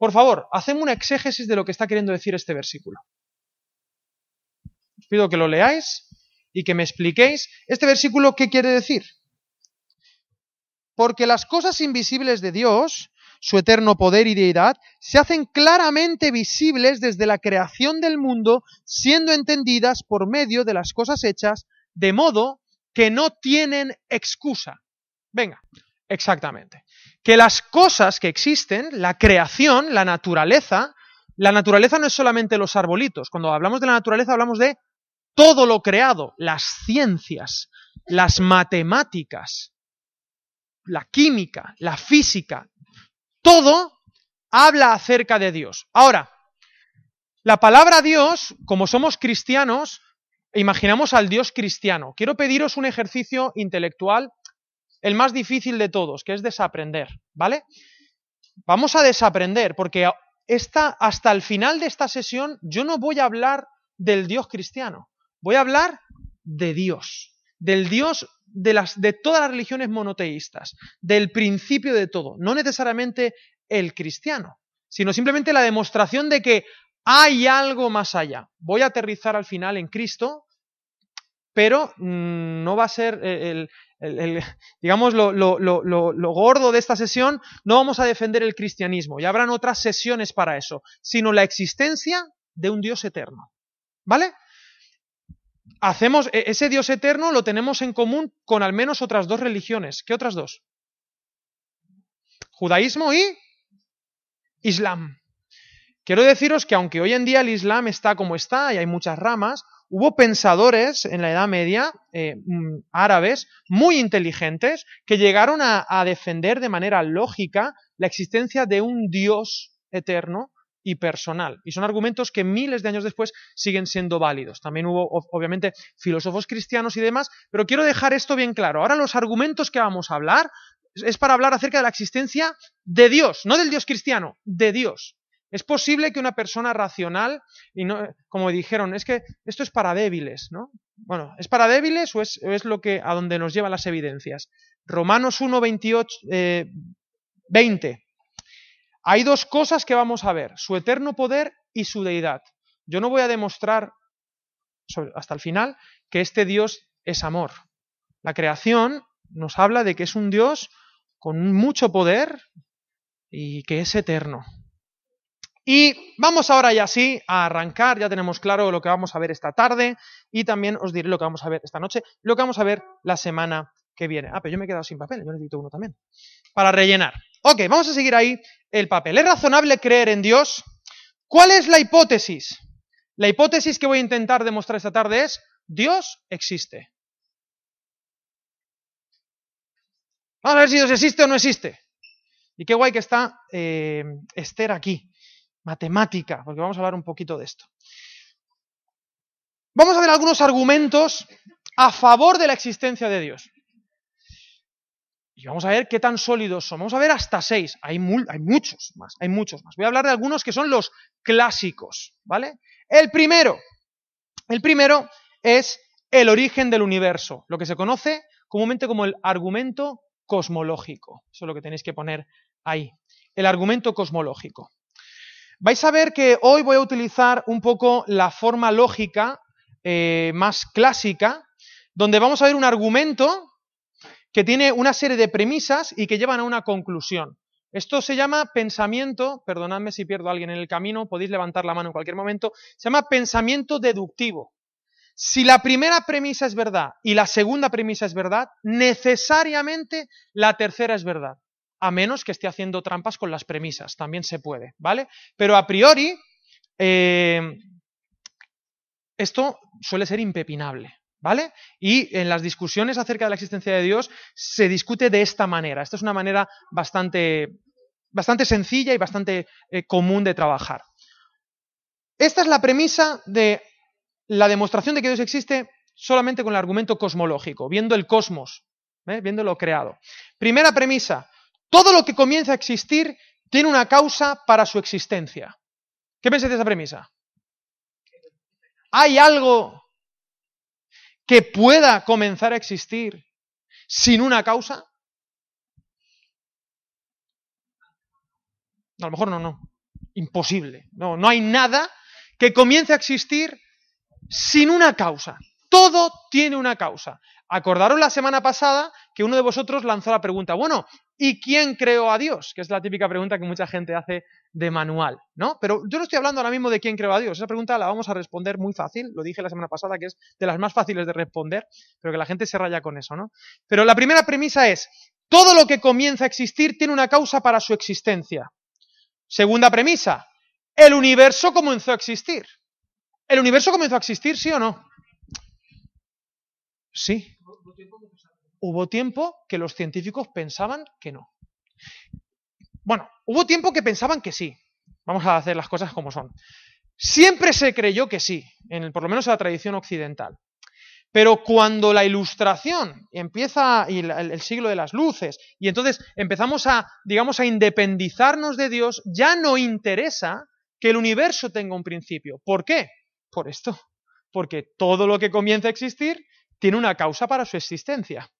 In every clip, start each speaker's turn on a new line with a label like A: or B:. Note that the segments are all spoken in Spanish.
A: Por favor, hacemos una exégesis de lo que está queriendo decir este versículo. Os pido que lo leáis y que me expliquéis este versículo qué quiere decir. Porque las cosas invisibles de Dios, su eterno poder y deidad, se hacen claramente visibles desde la creación del mundo, siendo entendidas por medio de las cosas hechas, de modo que no tienen excusa. Venga, exactamente. Que las cosas que existen, la creación, la naturaleza, la naturaleza no es solamente los arbolitos. Cuando hablamos de la naturaleza hablamos de todo lo creado, las ciencias, las matemáticas, la química, la física, todo habla acerca de Dios. Ahora, la palabra Dios, como somos cristianos, imaginamos al Dios cristiano. Quiero pediros un ejercicio intelectual, el más difícil de todos, que es desaprender, ¿vale? Vamos a desaprender, porque hasta el final de esta sesión yo no voy a hablar del Dios cristiano, voy a hablar de Dios, del Dios de, las, de todas las religiones monoteístas, del principio de todo, no necesariamente el cristiano, sino simplemente la demostración de que hay algo más allá. Voy a aterrizar al final en Cristo, pero mm, no va a ser el, digamos, lo, gordo de esta sesión, no vamos a defender el cristianismo, y habrán otras sesiones para eso, sino la existencia de un Dios eterno. ¿Vale? hacemos, e, ese Dios eterno lo tenemos en común con al menos otras dos religiones. ¿Qué otras dos? Judaísmo y Islam. Quiero deciros que aunque hoy en día el Islam está como está y hay muchas ramas, hubo pensadores en la Edad Media, eh, mm, árabes, muy inteligentes, que llegaron a defender de manera lógica la existencia de un Dios eterno y personal. Y son argumentos que miles de años después siguen siendo válidos. También hubo, obviamente, filósofos cristianos y demás, pero quiero dejar esto bien claro. Ahora los argumentos que vamos a hablar es para hablar acerca de la existencia de Dios, no del Dios cristiano, de Dios. Es posible que una persona racional, y no, como dijeron, es que esto es para débiles, ¿no? Bueno, ¿es para débiles o es, lo que a donde nos llevan las evidencias? Romanos 1, 28, 20 hay dos cosas que vamos a ver, su eterno poder y su deidad. Yo no voy a demostrar hasta el final que este Dios es amor. La creación nos habla de que es un Dios con mucho poder y que es eterno. Y vamos ahora ya sí a arrancar, ya tenemos claro lo que vamos a ver esta tarde y también os diré lo que vamos a ver esta noche, lo que vamos a ver la semana que viene. Ah, pero yo me he quedado sin papel, yo necesito uno también. Para rellenar. Ok, vamos a seguir ahí el papel. ¿Es razonable creer en Dios? ¿Cuál es la hipótesis? La hipótesis que voy a intentar demostrar esta tarde es, Dios existe. Vamos a ver si Dios existe o no existe. Y qué guay que está eh, Esther aquí, matemática, porque vamos a hablar un poquito de esto. Vamos a ver algunos argumentos a favor de la existencia de Dios. Y vamos a ver qué tan sólidos son. Vamos a ver hasta seis. Hay, muchos más, hay muchos más. Voy a hablar de algunos que son los clásicos, ¿vale? El primero, el primero es el origen del universo, lo que se conoce comúnmente como el argumento cosmológico. Eso es lo que tenéis que poner ahí. El argumento cosmológico. Vais a ver que hoy voy a utilizar un poco la forma lógica eh, más clásica, donde vamos a ver un argumento que tiene una serie de premisas y que llevan a una conclusión. Esto se llama pensamiento, perdonadme si pierdo a alguien en el camino, podéis levantar la mano en cualquier momento, se llama pensamiento deductivo. Si la primera premisa es verdad y la segunda premisa es verdad, necesariamente la tercera es verdad, a menos que esté haciendo trampas con las premisas, también se puede, ¿vale? Pero a priori, eh, esto suele ser impepinable. ¿Vale? Y en las discusiones acerca de la existencia de Dios se discute de esta manera. Esta es una manera bastante, bastante sencilla y bastante eh, común de trabajar. Esta es la premisa de la demostración de que Dios existe solamente con el argumento cosmológico, viendo el cosmos, ¿eh? viendo lo creado. Primera premisa, todo lo que comienza a existir tiene una causa para su existencia. ¿Qué pensáis de esa premisa? ¿Hay algo que pueda comenzar a existir sin una causa? A lo mejor no, no. imposible. No, no hay nada que comience a existir sin una causa. Todo tiene una causa. Acordaros la semana pasada que uno de vosotros lanzó la pregunta, bueno, ¿y quién creó a Dios? Que es la típica pregunta que mucha gente hace de manual, ¿no? Pero yo no estoy hablando ahora mismo de quién creó a Dios. Esa pregunta la vamos a responder muy fácil, lo dije la semana pasada, que es de las más fáciles de responder, pero que la gente se raya con eso, ¿no? Pero la primera premisa es, todo lo que comienza a existir tiene una causa para su existencia. Segunda premisa, el universo comenzó a existir. ¿El universo comenzó a existir, sí o no? Sí. Hubo tiempo que los científicos pensaban que no. Bueno, hubo tiempo que pensaban que sí. Vamos a hacer las cosas como son. Siempre se creyó que sí, en por lo menos en la tradición occidental. Pero cuando la ilustración empieza, y el, el, siglo de las luces, y entonces empezamos a, digamos, a independizarnos de Dios, ya no interesa que el universo tenga un principio. ¿Por qué? Por esto. Porque todo lo que comienza a existir tiene una causa para su existencia.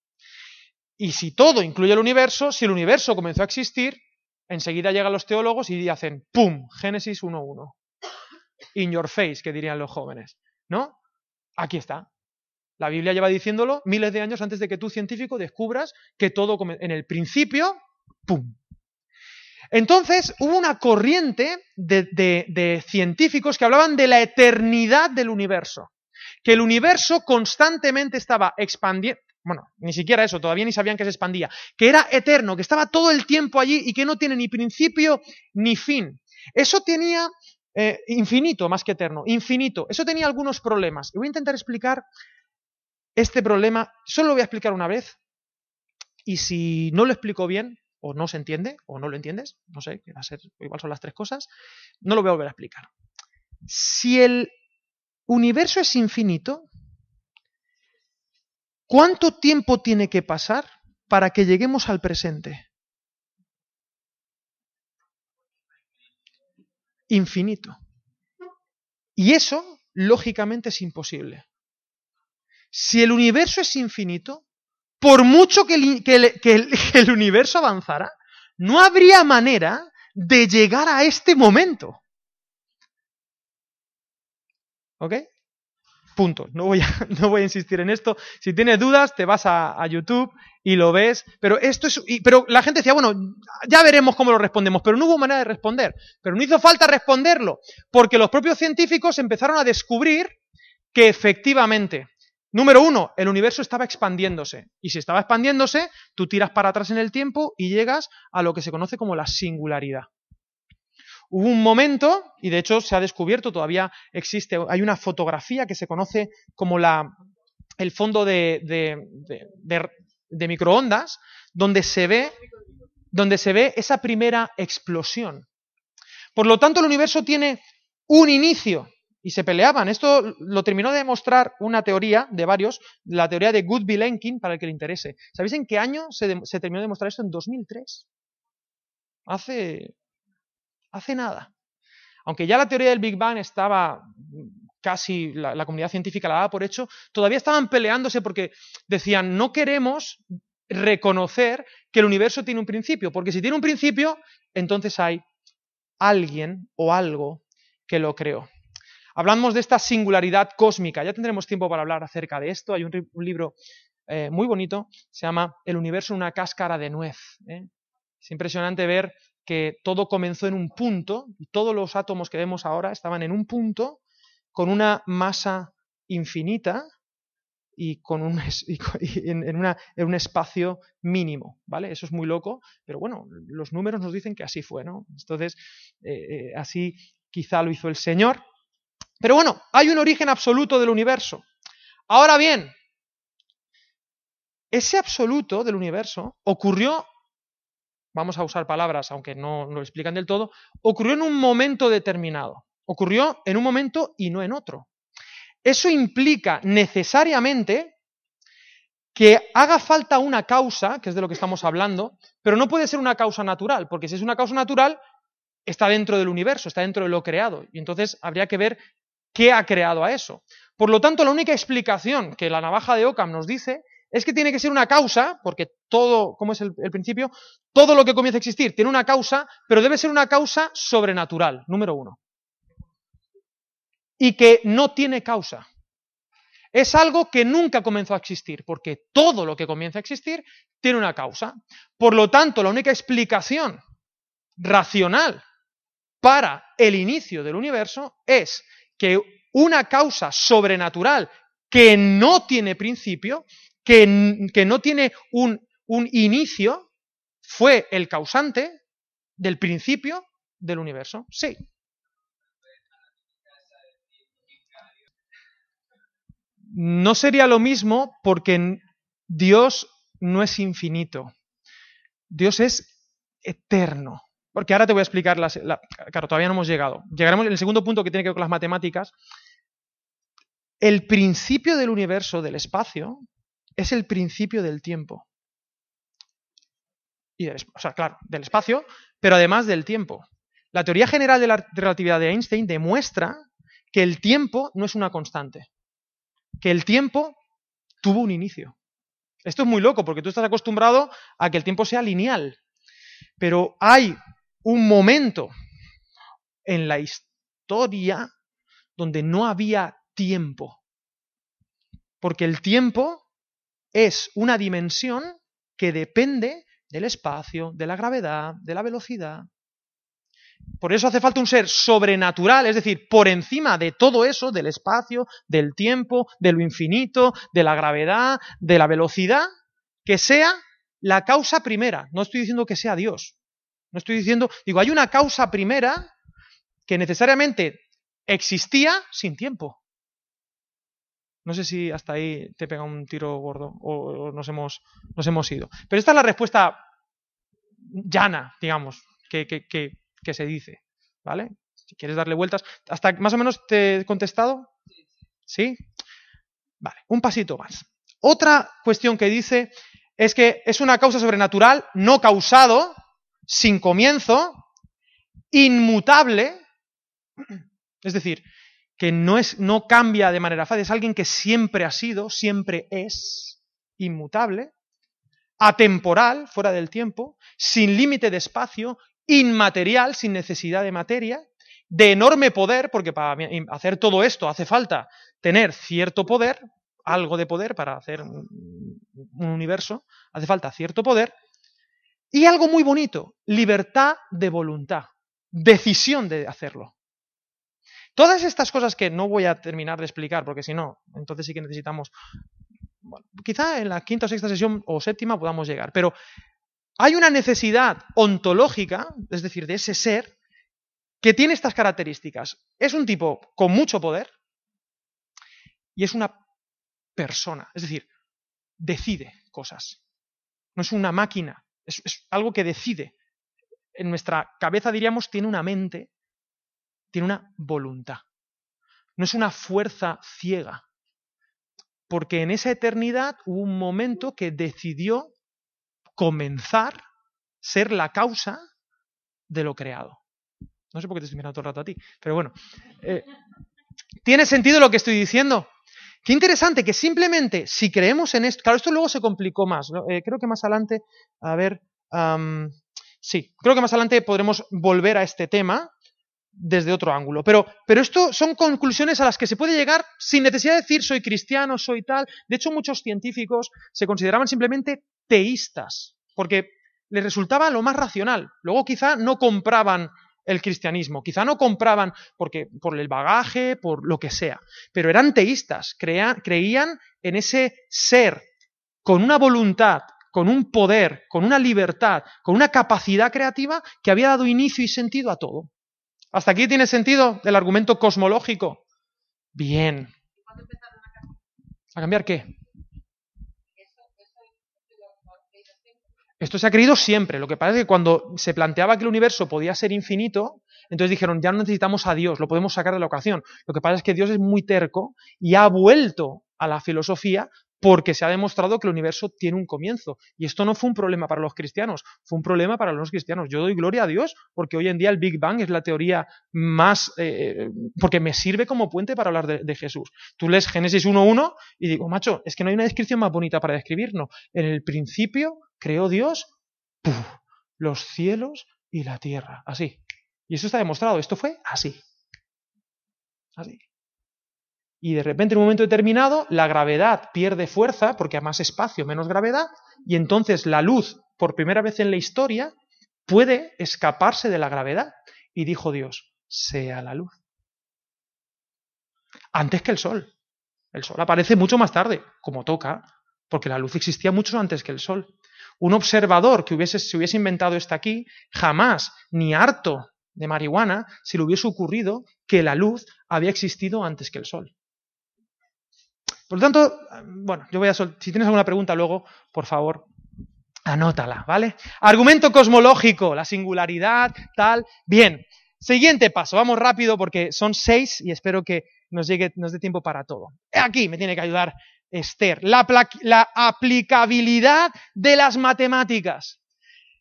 A: Y si todo incluye el universo, si el universo comenzó a existir, enseguida llegan los teólogos y hacen ¡pum! Génesis 1.1. In your face, que dirían los jóvenes. ¿No? Aquí está. La Biblia lleva diciéndolo miles de años antes de que tú, científico, descubras que todo en el principio, ¡pum! Entonces hubo una corriente de, de, de, científicos que hablaban de la eternidad del universo, que el universo constantemente estaba expandiendo, bueno, ni siquiera eso, todavía ni sabían que se expandía, que era eterno, que estaba todo el tiempo allí y que no tiene ni principio ni fin. Eso tenía eh, infinito más que eterno, infinito. Eso tenía algunos problemas. Y voy a intentar explicar este problema solo lo voy a explicar una vez y si no lo explico bien o no se entiende o no lo entiendes, no sé, va a ser, igual son las tres cosas, no lo voy a volver a explicar. Si el universo es infinito, ¿cuánto tiempo tiene que pasar para que lleguemos al presente? Infinito. Y eso, lógicamente, es imposible. Si el universo es infinito, por mucho que el, universo avanzara, no habría manera de llegar a este momento. ¿Ok? Punto. No voy, a, no voy a insistir en esto. Si tienes dudas, te vas a, YouTube y lo ves. Pero esto es. Pero la gente decía, bueno, ya veremos cómo lo respondemos. Pero no hubo manera de responder. Pero no hizo falta responderlo. Porque los propios científicos empezaron a descubrir que efectivamente Número uno, el universo estaba expandiéndose. Y si estaba expandiéndose, tú tiras para atrás en el tiempo y llegas a lo que se conoce como la singularidad. Hubo un momento, y de hecho se ha descubierto, todavía existe, hay una fotografía que se conoce como la, el fondo de, de, de, microondas, donde se, ve, donde se ve esa primera explosión. Por lo tanto, el universo tiene un inicio, y se peleaban. Esto lo terminó de demostrar una teoría de varios, la teoría de Goodby-Lenkin, para el que le interese. ¿Sabéis en qué año se, se, terminó de demostrar esto? En 2003. Hace, hace nada. Aunque ya la teoría del Big Bang estaba casi, la, comunidad científica la daba por hecho, todavía estaban peleándose porque decían, no queremos reconocer que el universo tiene un principio, porque si tiene un principio, entonces hay alguien o algo que lo creó. Hablamos de esta singularidad cósmica. Ya tendremos tiempo para hablar acerca de esto. Hay un, un libro eh, muy bonito, se llama El universo en una cáscara de nuez. ¿eh? Es impresionante ver que todo comenzó en un punto todos los átomos que vemos ahora estaban en un punto con una masa infinita y, con un, en, un espacio mínimo, ¿vale? Eso es muy loco, pero bueno, los números nos dicen que así fue, ¿no? Entonces, eh, así quizá lo hizo el Señor. Pero bueno, hay un origen absoluto del universo. Ahora bien, ese absoluto del universo ocurrió, vamos a usar palabras aunque no, lo explican del todo, ocurrió en un momento determinado. Ocurrió en un momento y no en otro. Eso implica necesariamente que haga falta una causa, que es de lo que estamos hablando, pero no puede ser una causa natural, porque si es una causa natural, está dentro del universo, está dentro de lo creado, y entonces habría que ver qué ha creado a eso. Por lo tanto, la única explicación que la navaja de Ockham nos dice es que tiene que ser una causa, porque todo, ¿cómo es el, el, principio? Todo lo que comienza a existir tiene una causa, pero debe ser una causa sobrenatural, número uno. Y que no tiene causa. Es algo que nunca comenzó a existir, porque todo lo que comienza a existir tiene una causa. Por lo tanto, la única explicación racional para el inicio del universo es que una causa sobrenatural que no tiene principio, que, no tiene un, un inicio, fue el causante del principio del universo. Sí. No sería lo mismo porque Dios no es infinito. Dios es eterno. Porque ahora te voy a explicar, las, la, claro, todavía no hemos llegado. Llegaremos en el segundo punto que tiene que ver con las matemáticas. El principio del universo, del espacio, es el principio del tiempo. Y del, o sea, claro, del espacio, pero además del tiempo. La teoría general de la relatividad de Einstein demuestra que el tiempo no es una constante, que el tiempo tuvo un inicio. Esto es muy loco porque tú estás acostumbrado a que el tiempo sea lineal, pero hay un momento en la historia donde no había tiempo. Porque el tiempo es una dimensión que depende del espacio, de la gravedad, de la velocidad. Por eso hace falta un ser sobrenatural, es decir, por encima de todo eso, del espacio, del tiempo, de lo infinito, de la gravedad, de la velocidad, que sea la causa primera. No estoy diciendo que sea Dios, no estoy diciendo, digo, hay una causa primera que necesariamente existía sin tiempo. No sé si hasta ahí te pega un tiro gordo o nos hemos, nos hemos ido. Pero esta es la respuesta llana, digamos, que, que, que, que se dice. ¿Vale? Si quieres darle vueltas. ¿Hasta más o menos te he contestado? ¿Sí? Vale, un pasito más. Otra cuestión que dice es que es una causa sobrenatural no causado sin comienzo, inmutable, es decir, que no, es, no cambia de manera fácil, es alguien que siempre ha sido, siempre es, inmutable, atemporal, fuera del tiempo, sin límite de espacio, inmaterial, sin necesidad de materia, de enorme poder, porque para hacer todo esto hace falta tener cierto poder, algo de poder para hacer un universo, hace falta cierto poder, y algo muy bonito, libertad de voluntad, decisión de hacerlo. Todas estas cosas que no voy a terminar de explicar, porque si no, entonces sí que necesitamos, bueno, quizá en la quinta o sexta sesión o séptima podamos llegar, pero hay una necesidad ontológica, es decir, de ese ser, que tiene estas características. Es un tipo con mucho poder y es una persona, es decir, decide cosas. No es una máquina, es, es algo que decide. En nuestra cabeza diríamos tiene una mente, tiene una voluntad. No es una fuerza ciega. Porque en esa eternidad hubo un momento que decidió comenzar, ser la causa de lo creado. No sé por qué te estoy mirando todo el rato a ti, pero bueno. Eh, ¿Tiene sentido lo que estoy diciendo? Qué interesante que simplemente si creemos en esto, claro, esto luego se complicó más, eh, creo que más adelante, a ver, sí, creo que más adelante podremos volver a este tema desde otro ángulo, pero, pero esto son conclusiones a las que se puede llegar sin necesidad de decir soy cristiano, soy tal, de hecho muchos científicos se consideraban simplemente teístas, porque les resultaba lo más racional, luego quizá no compraban el cristianismo. Quizá no compraban porque, por el bagaje, por lo que sea, pero eran teístas, creían en ese ser con una voluntad, con un poder, con una libertad, con una capacidad creativa que había dado inicio y sentido a todo. ¿Hasta aquí tiene sentido el argumento cosmológico? Bien. ¿A cambiar qué? Esto se ha creído siempre. Lo que pasa es que cuando se planteaba que el universo podía ser infinito, entonces dijeron, ya no necesitamos a Dios, lo podemos sacar de la ocasión. Lo que pasa es que Dios es muy terco y ha vuelto a la filosofía porque se ha demostrado que el universo tiene un comienzo. Y esto no fue un problema para los cristianos, fue un problema para los cristianos. Yo doy gloria a Dios porque hoy en día el Big Bang es la teoría más... Eh, porque me sirve como puente para hablar de, Jesús. Tú lees Génesis 1.1 y digo, macho, es que no hay una descripción más bonita para describirnos. En el principio creó Dios los cielos y la tierra. Así. Y eso está demostrado. Esto fue así. Así y de repente en un momento determinado la gravedad pierde fuerza porque hay más espacio, menos gravedad, y entonces la luz, por primera vez en la historia, puede escaparse de la gravedad. Y dijo Dios, sea la luz. Antes que el sol. El sol aparece mucho más tarde, como toca, porque la luz existía mucho antes que el sol. Un observador que hubiese, se hubiese inventado esto aquí, jamás, ni harto de marihuana, se le hubiese ocurrido que la luz había existido antes que el sol. Por lo tanto, bueno, yo voy a si tienes alguna pregunta luego, por favor, anótala, ¿vale? Argumento cosmológico, la singularidad, tal. Bien, siguiente paso, vamos rápido porque son seis y espero que nos llegue, nos dé tiempo para todo. Aquí me tiene que ayudar Esther, la, la aplicabilidad de las matemáticas.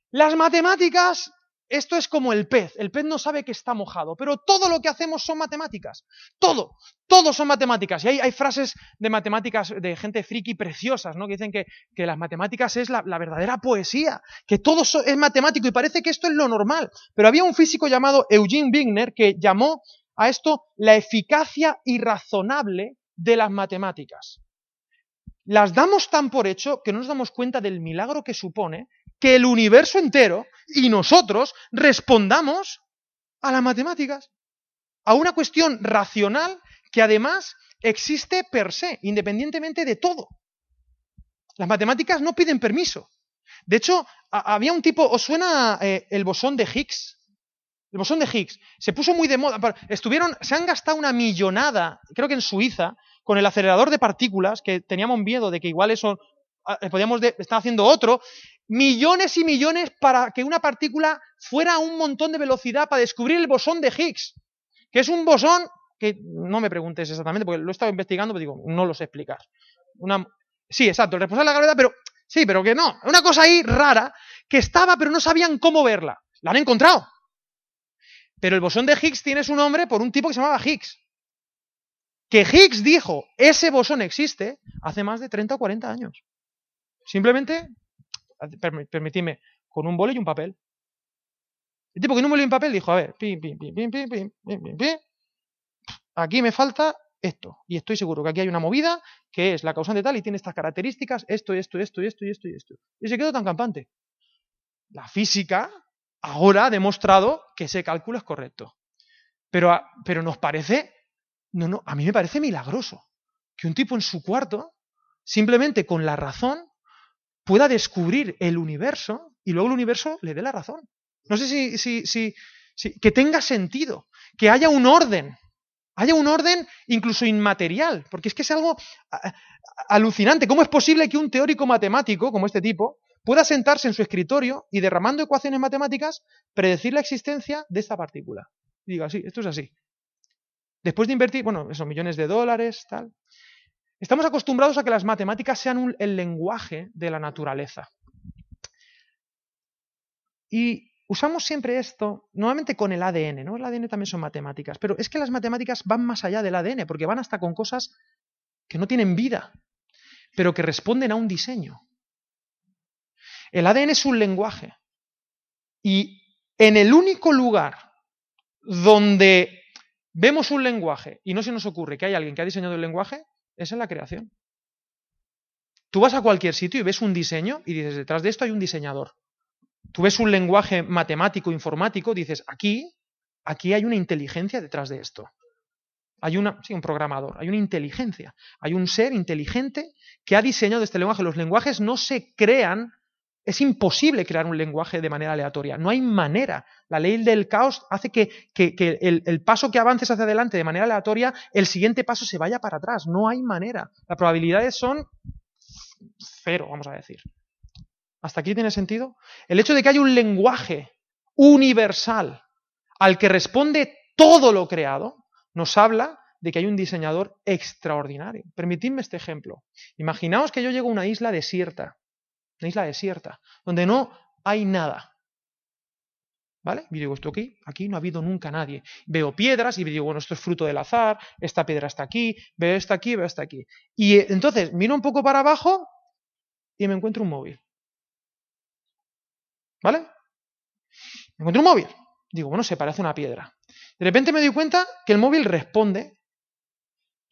A: Las matemáticas esto es como el pez. El pez no sabe que está mojado, pero todo lo que hacemos son matemáticas. Todo, todo son matemáticas. Y hay, hay frases de matemáticas de gente friki preciosas, ¿no? Que dicen que, las matemáticas es la, verdadera poesía, que todo es matemático y parece que esto es lo normal. Pero había un físico llamado Eugene Wigner que llamó a esto la eficacia irrazonable de las matemáticas. Las damos tan por hecho que no nos damos cuenta del milagro que supone que el universo entero y nosotros respondamos a las matemáticas, a una cuestión racional que además existe per se, independientemente de todo. Las matemáticas no piden permiso. De hecho, había un tipo, ¿os suena eh, el bosón de Higgs? El bosón de Higgs se puso muy de moda. Estuvieron, se han gastado una millonada, creo que en Suiza, con el acelerador de partículas, que teníamos miedo de que igual eso ah, eh, podíamos estar haciendo otro, millones y millones para que una partícula fuera a un montón de velocidad para descubrir el bosón de Higgs, que es un bosón que no me preguntes exactamente, porque lo he estado investigando, pero digo, no lo sé explicar. Una, sí, exacto, el responsable de la gravedad, pero sí, pero que no. Una cosa ahí rara que estaba, pero no sabían cómo verla. La han encontrado. Pero el bosón de Higgs tiene su nombre por un tipo que se llamaba Higgs. Que Higgs dijo, ese bosón existe hace más de 30 o 40 años. Simplemente permitidme, con un boli y un papel. El tipo con un boli y un papel dijo, a ver, pim, pim, pim, pim, pim, pim, pim, pim, aquí me falta esto. Y estoy seguro que aquí hay una movida que es la causante tal y tiene estas características, esto, esto, esto, esto, y esto, y esto. Y se quedó tan campante. La física ahora ha demostrado que ese cálculo es correcto. Pero, pero nos parece, no, no, a mí me parece milagroso que un tipo en su cuarto, simplemente con la razón, pueda descubrir el universo y luego el universo le dé la razón. No sé si, si, si, que tenga sentido, que haya un orden, haya un orden incluso inmaterial, porque es que es algo alucinante. ¿Cómo es posible que un teórico matemático como este tipo pueda sentarse en su escritorio y derramando ecuaciones matemáticas predecir la existencia de esta partícula? Y diga, sí, esto es así. Después de invertir, bueno, esos millones de dólares, tal. Estamos acostumbrados a que las matemáticas sean el lenguaje de la naturaleza. Y usamos siempre esto, nuevamente con el ADN, ¿no? El ADN también son matemáticas, pero es que las matemáticas van más allá del ADN, porque van hasta con cosas que no tienen vida, pero que responden a un diseño. El ADN es un lenguaje. Y en el único lugar donde vemos un lenguaje y no se nos ocurre que hay alguien que ha diseñado el lenguaje, esa es la creación. Tú vas a cualquier sitio y ves un diseño y dices, detrás de esto hay un diseñador. Tú ves un lenguaje matemático, informático, dices, aquí, aquí hay una inteligencia detrás de esto. Hay una, sí, un programador, hay una inteligencia, hay un ser inteligente que ha diseñado este lenguaje. Los lenguajes no se crean es imposible crear un lenguaje de manera aleatoria. No hay manera. La ley del caos hace que, el, paso que avances hacia adelante de manera aleatoria, el siguiente paso se vaya para atrás. No hay manera. Las probabilidades son cero, vamos a decir. ¿Hasta aquí tiene sentido? El hecho de que haya un lenguaje universal al que responde todo lo creado, nos habla de que hay un diseñador extraordinario. Permitidme este ejemplo. Imaginaos que yo llego a una isla desierta, una isla desierta, donde no hay nada. ¿Vale? Y digo, esto aquí, aquí no ha habido nunca nadie. Veo piedras y digo, bueno, esto es fruto del azar, esta piedra está aquí, veo esta aquí, veo esta aquí. Y eh, entonces miro un poco para abajo y me encuentro un móvil. ¿Vale? Me encuentro un móvil. Digo, bueno, se parece a una piedra. De repente me doy cuenta que el móvil responde.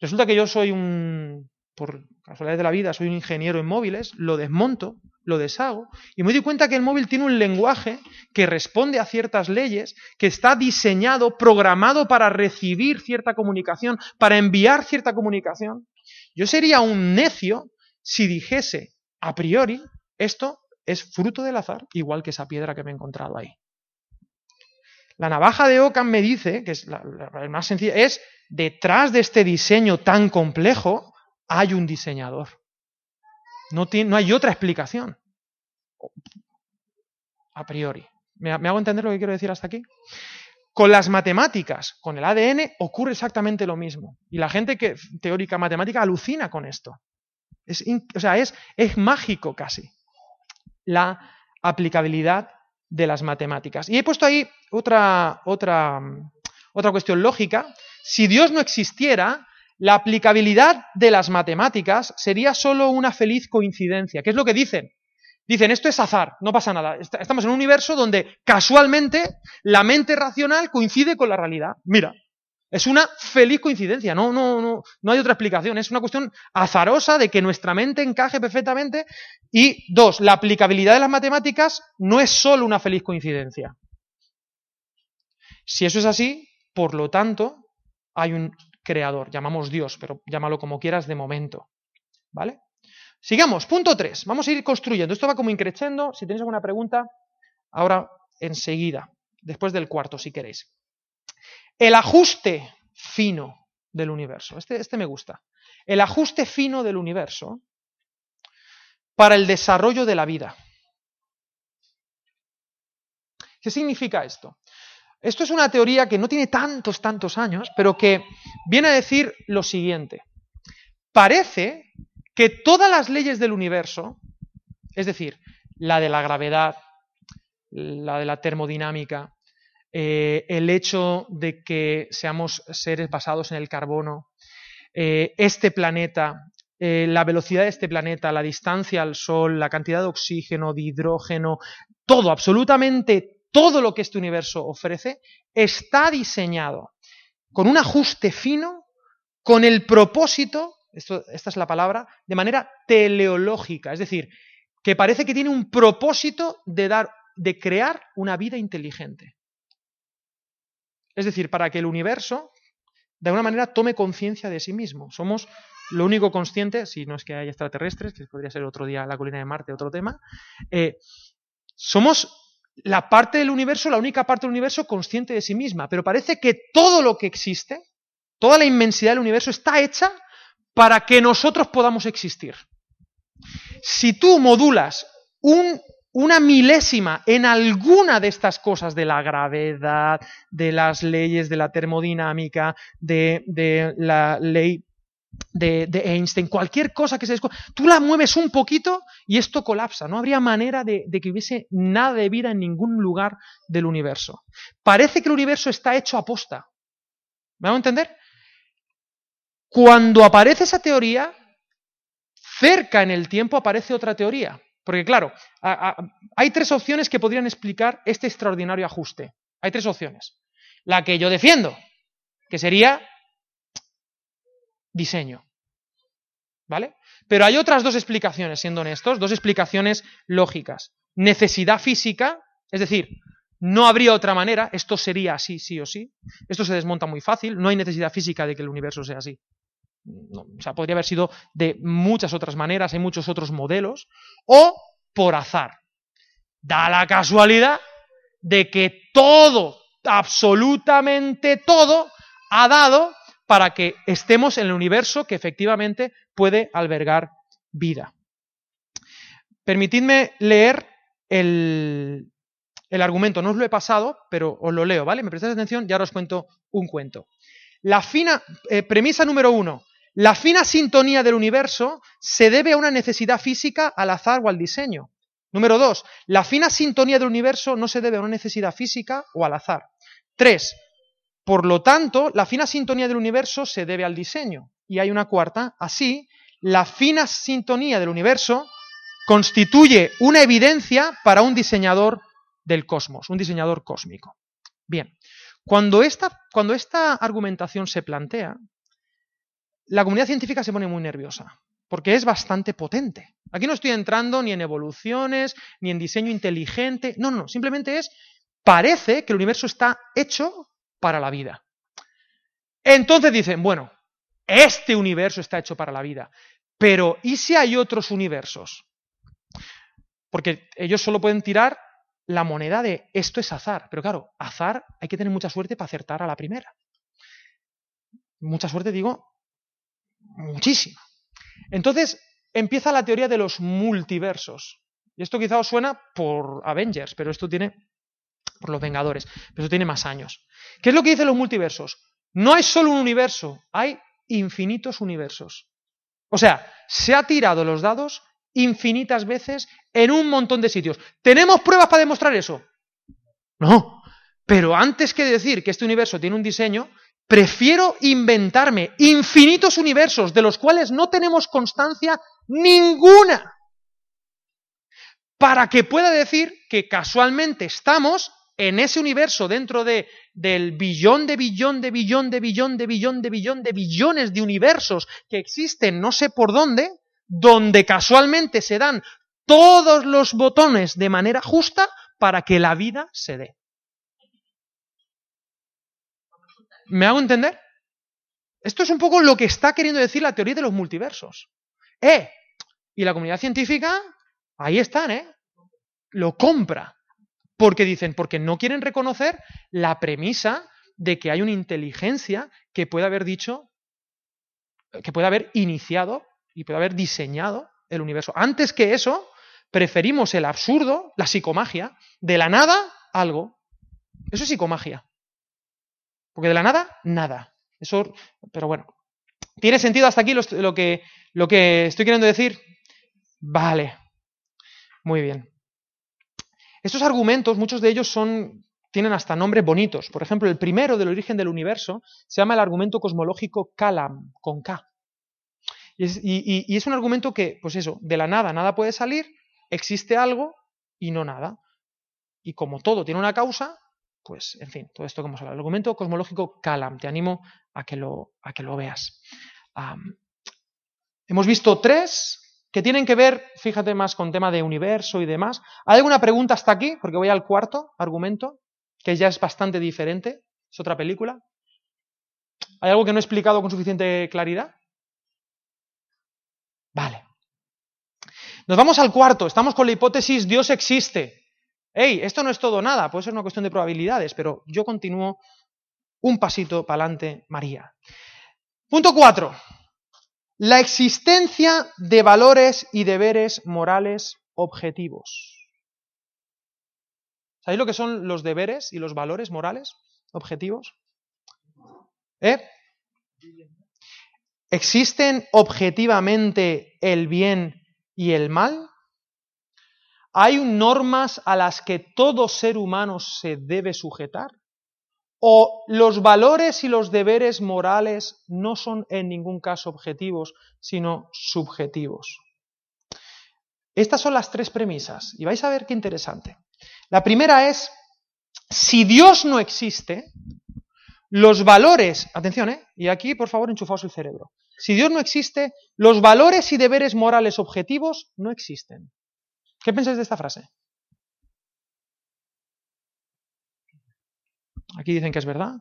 A: Resulta que yo soy un, por casualidad de la vida, soy un ingeniero en móviles, lo desmonto, lo deshago, y me doy cuenta que el móvil tiene un lenguaje que responde a ciertas leyes, que está diseñado, programado para recibir cierta comunicación, para enviar cierta comunicación. Yo sería un necio si dijese a priori esto es fruto del azar, igual que esa piedra que me he encontrado ahí. La navaja de Ockham me dice, que es la, más sencilla, es detrás de este diseño tan complejo hay un diseñador. No, hay otra explicación. A priori. ¿Me, hago entender lo que quiero decir hasta aquí? Con las matemáticas, con el ADN, ocurre exactamente lo mismo. Y la gente que teórica matemática alucina con esto. Es, o sea, es, es mágico casi la aplicabilidad de las matemáticas. Y he puesto ahí otra, otra, otra cuestión lógica. Si Dios no existiera, la aplicabilidad de las matemáticas sería solo una feliz coincidencia. ¿Qué es lo que dicen? Dicen, esto es azar, no pasa nada. Estamos en un universo donde casualmente la mente racional coincide con la realidad. Mira, es una feliz coincidencia, no, no, no, no hay otra explicación. Es una cuestión azarosa de que nuestra mente encaje perfectamente. Y dos, la aplicabilidad de las matemáticas no es solo una feliz coincidencia. Si eso es así, por lo tanto, hay un creador, llamamos Dios, pero llámalo como quieras de momento. ¿Vale? Sigamos, punto 3. Vamos a ir construyendo. Esto va como increciendo. Si tenéis alguna pregunta, ahora enseguida, después del cuarto, si queréis. El ajuste fino del universo. Este, este me gusta. El ajuste fino del universo para el desarrollo de la vida. ¿Qué significa esto? Esto es una teoría que no tiene tantos, tantos años, pero que viene a decir lo siguiente. Parece que todas las leyes del universo, es decir, la de la gravedad, la de la termodinámica, eh, el hecho de que seamos seres basados en el carbono, eh, este planeta, eh, la velocidad de este planeta, la distancia al Sol, la cantidad de oxígeno, de hidrógeno, todo, absolutamente todo lo que este universo ofrece, está diseñado con un ajuste fino, con el propósito, esta es la palabra, de manera teleológica, es decir, que parece que tiene un propósito de dar, de crear una vida inteligente. Es decir, para que el universo, de alguna manera, tome conciencia de sí mismo. Somos lo único consciente, si no es que hay extraterrestres, que podría ser otro día la colina de Marte, otro tema, eh, somos la parte del universo, la única parte del universo consciente de sí misma, pero parece que todo lo que existe, toda la inmensidad del universo está hecha para que nosotros podamos existir. Si tú modulas un una milésima en alguna de estas cosas de la gravedad, de las leyes de la termodinámica, de, la ley de, Einstein, cualquier cosa que se descubra, tú la mueves un poquito y esto colapsa. No habría manera de, que hubiese nada de vida en ningún lugar del universo. Parece que el universo está hecho a posta. ¿Me a entender? Cuando aparece esa teoría, cerca en el tiempo aparece otra teoría. Porque claro, hay tres opciones que podrían explicar este extraordinario ajuste. Hay tres opciones. La que yo defiendo, que sería diseño. ¿Vale? Pero hay otras dos explicaciones, siendo honestos, dos explicaciones lógicas. Necesidad física, es decir, no habría otra manera, esto sería así, sí o sí. Esto se desmonta muy fácil, no hay necesidad física de que el universo sea así o sea, podría haber sido de muchas otras maneras, hay muchos otros modelos, o por azar. Da la casualidad de que todo, absolutamente todo, ha dado para que estemos en el universo que efectivamente puede albergar vida. Permitidme leer el, el argumento, no os lo he pasado, pero os lo leo, ¿vale? Me prestáis atención y ahora os cuento un cuento. La fina, eh, premisa número uno, la fina sintonía del universo se debe a una necesidad física, al azar o al diseño. Número dos, la fina sintonía del universo no se debe a una necesidad física o al azar. Tres, por lo tanto, la fina sintonía del universo se debe al diseño. Y hay una cuarta, así, la fina sintonía del universo constituye una evidencia para un diseñador del cosmos, un diseñador cósmico. Bien, cuando esta, argumentación se plantea, la comunidad científica se pone muy nerviosa, porque es bastante potente. Aquí no estoy entrando ni en evoluciones, ni en diseño inteligente, no, no, simplemente es, parece que el universo está hecho para la vida. Entonces dicen, bueno, este universo está hecho para la vida, pero ¿y si hay otros universos? Porque ellos solo pueden tirar la moneda de esto es azar, pero claro, azar hay que tener mucha suerte para acertar a la primera. Mucha suerte digo, muchísima. Entonces empieza la teoría de los multiversos. Y esto quizá os suena por Avengers, pero esto tiene por los Vengadores, pero esto tiene más años. ¿Qué es lo que dicen los multiversos? No hay solo un universo, hay infinitos universos. O sea, se ha tirado los dados infinitas veces en un montón de sitios. ¿Tenemos pruebas para demostrar eso? No. Pero antes que decir que este universo tiene un diseño, prefiero inventarme infinitos universos de los cuales no tenemos constancia ninguna para que pueda decir que casualmente estamos en ese universo dentro de, del billón de billón de billón de billón de billón de billón de billones de universos que existen no sé por dónde, donde casualmente se dan todos los botones de manera justa para que la vida se dé. ¿Me hago entender? Esto es un poco lo que está queriendo decir la teoría de los multiversos. ¡Eh! Y la comunidad científica, ahí están, ¿eh? Lo compra. Porque dicen, porque no quieren reconocer la premisa de que hay una inteligencia que puede haber dicho, que puede haber iniciado y puede haber diseñado el universo. Antes que eso, preferimos el absurdo, la psicomagia, de la nada algo. Eso es psicomagia. Porque de la nada, nada. Eso, pero bueno. ¿Tiene sentido hasta aquí lo, que, lo que estoy queriendo decir? Vale. Muy bien. Estos argumentos, muchos de ellos son, tienen hasta nombres bonitos. Por ejemplo, el primero del origen del universo se llama el argumento cosmológico Kalam, con K. Y es, un argumento que, pues eso, de la nada nada puede salir, existe algo y no nada. Y como todo tiene una causa, pues, en fin, todo esto que hemos hablado. El argumento cosmológico Kalam, te animo a que lo, a que lo veas. hemos visto tres que tienen que ver, fíjate más con tema de universo y demás. ¿Hay alguna pregunta hasta aquí? Porque voy al cuarto argumento, que ya es bastante diferente, es otra película. ¿Hay algo que no he explicado con suficiente claridad? Vale. Nos vamos al cuarto, estamos con la hipótesis Dios existe. Hey, esto no es todo nada, puede ser una cuestión de probabilidades, pero yo continúo un pasito para adelante, María. Punto cuatro la existencia de valores y deberes morales objetivos. ¿Sabéis lo que son los deberes y los valores morales objetivos? ¿Eh? ¿Existen objetivamente el bien y el mal? ¿Hay normas a las que todo ser humano se debe sujetar? O los valores y los deberes morales no son en ningún caso objetivos, sino subjetivos. Estas son las tres premisas y vais a ver qué interesante. La primera es, si Dios no existe, los valores, atención, ¿eh? y aquí por favor enchufaos el cerebro, si Dios no existe, los valores y deberes morales objetivos no existen. ¿Qué pensáis de esta frase? Aquí dicen que es verdad.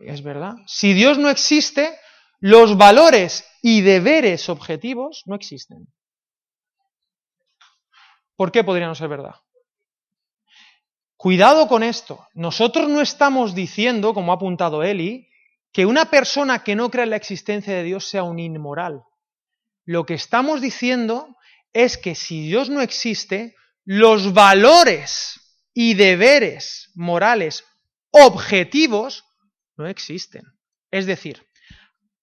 A: Es verdad. Si Dios no existe, los valores y deberes objetivos no existen. ¿Por qué podría no ser verdad? Cuidado con esto. Nosotros no estamos diciendo, como ha apuntado Eli, que una persona que no cree en la existencia de Dios sea un inmoral. Lo que estamos diciendo es que si Dios no existe, los valores y deberes morales objetivos no existen. Es decir,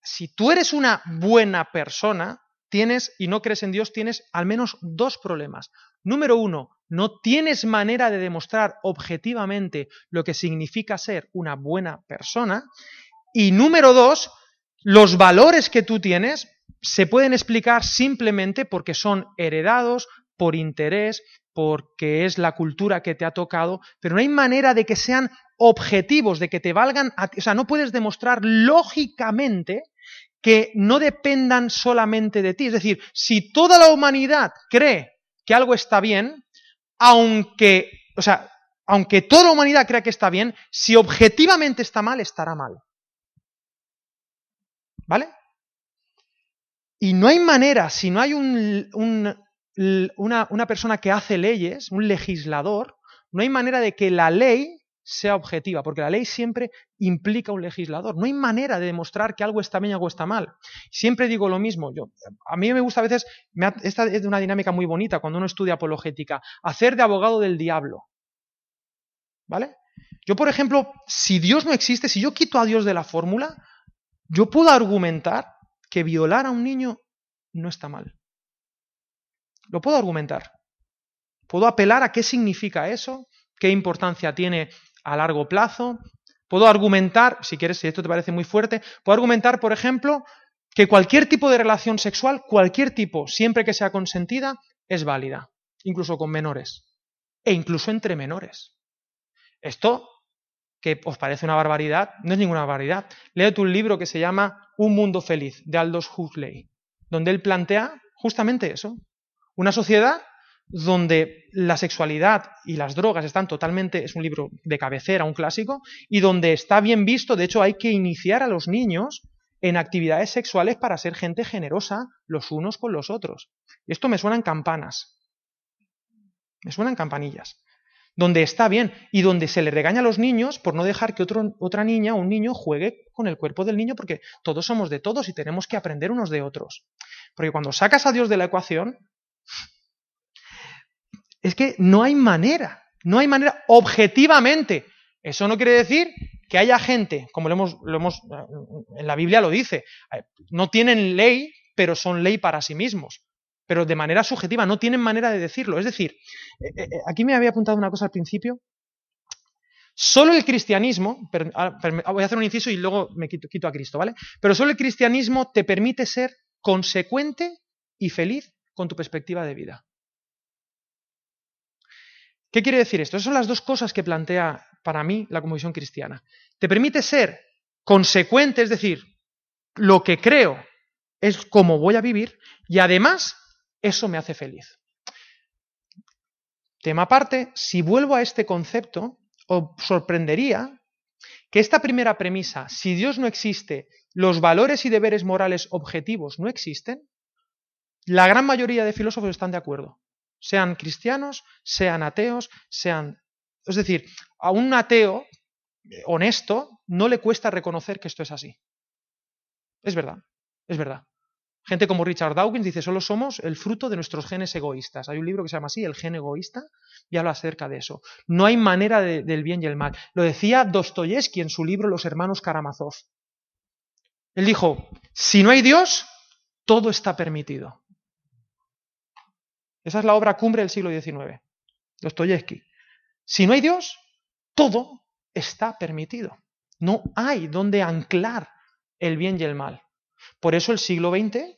A: si tú eres una buena persona, tienes y no crees en Dios, tienes al menos dos problemas. Número uno, no tienes manera de demostrar objetivamente lo que significa ser una buena persona. Y número dos, los valores que tú tienes se pueden explicar simplemente porque son heredados por interés, porque es la cultura que te ha tocado, pero no hay manera de que sean objetivos, de que te valgan, o sea, no puedes demostrar lógicamente que no dependan solamente de ti. Es decir, si toda la humanidad cree que algo está bien, aunque, o sea, aunque toda la humanidad crea que está bien, si objetivamente está mal, estará mal. ¿Vale? Y no hay manera, si no hay un, una, una persona que hace leyes, un legislador, no hay manera de que la ley sea objetiva, porque la ley siempre implica un legislador. No hay manera de demostrar que algo está bien y algo está mal. Siempre digo lo mismo. Yo, a mí me gusta a veces, esta es una dinámica muy bonita cuando uno estudia apologética, hacer de abogado del diablo. ¿Vale? Yo, por ejemplo, si Dios no existe, si yo quito a Dios de la fórmula, yo puedo argumentar que violar a un niño no está mal. Lo puedo argumentar. Puedo apelar a qué significa eso, qué importancia tiene a largo plazo. Puedo argumentar, si quieres, si esto te parece muy fuerte, puedo argumentar, por ejemplo, que cualquier tipo de relación sexual, cualquier tipo, siempre que sea consentida, es válida, incluso con menores, e incluso entre menores. Esto, que os parece una barbaridad, no es ninguna barbaridad. Léete un libro que se llama Un mundo feliz, de Aldous Huxley, donde él plantea justamente eso. Una sociedad donde la sexualidad y las drogas están totalmente, es un libro de cabecera, un clásico, y donde está bien visto, de hecho hay que iniciar a los niños en actividades sexuales para ser gente generosa los unos con los otros. Esto me suenan campanas, me suenan campanillas, donde está bien y donde se le regaña a los niños por no dejar que otra niña o un niño juegue con el cuerpo del niño, porque todos somos de todos y tenemos que aprender unos de otros. Porque cuando sacas a Dios de la ecuación, es que no hay manera, no hay manera objetivamente. Eso no quiere decir que haya gente, como lo hemos, lo hemos en la Biblia lo dice, eh, no tienen ley, pero son ley para sí mismos. Pero de manera subjetiva, no tienen manera de decirlo. Es decir, eh, eh, aquí me había apuntado una cosa al principio. Solo el cristianismo, ah, voy a hacer un inciso y luego me quito, quito a Cristo, ¿vale? Pero solo el cristianismo te permite ser consecuente y feliz con tu perspectiva de vida. ¿Qué quiere decir esto? Esas son las dos cosas que plantea para mí la convicción cristiana. Te permite ser consecuente, es decir, lo que creo es cómo voy a vivir y además eso me hace feliz. Tema aparte, si vuelvo a este concepto, os sorprendería que esta primera premisa, si Dios no existe, los valores y deberes morales objetivos no existen, la gran mayoría de filósofos están de acuerdo sean cristianos, sean ateos, sean... Es decir, a un ateo honesto no le cuesta reconocer que esto es así. Es verdad, es verdad. Gente como Richard Dawkins dice, solo somos el fruto de nuestros genes egoístas. Hay un libro que se llama así, El gen egoísta, y habla acerca de eso. No hay manera del bien y el mal. Lo decía Dostoyevsky en su libro Los hermanos Karamazov. Él dijo, si no hay Dios, todo está permitido. Esa es la obra cumbre del siglo XIX, Dostoyevsky. Si no hay Dios, todo está permitido. No hay donde anclar el bien y el mal. Por eso el siglo XX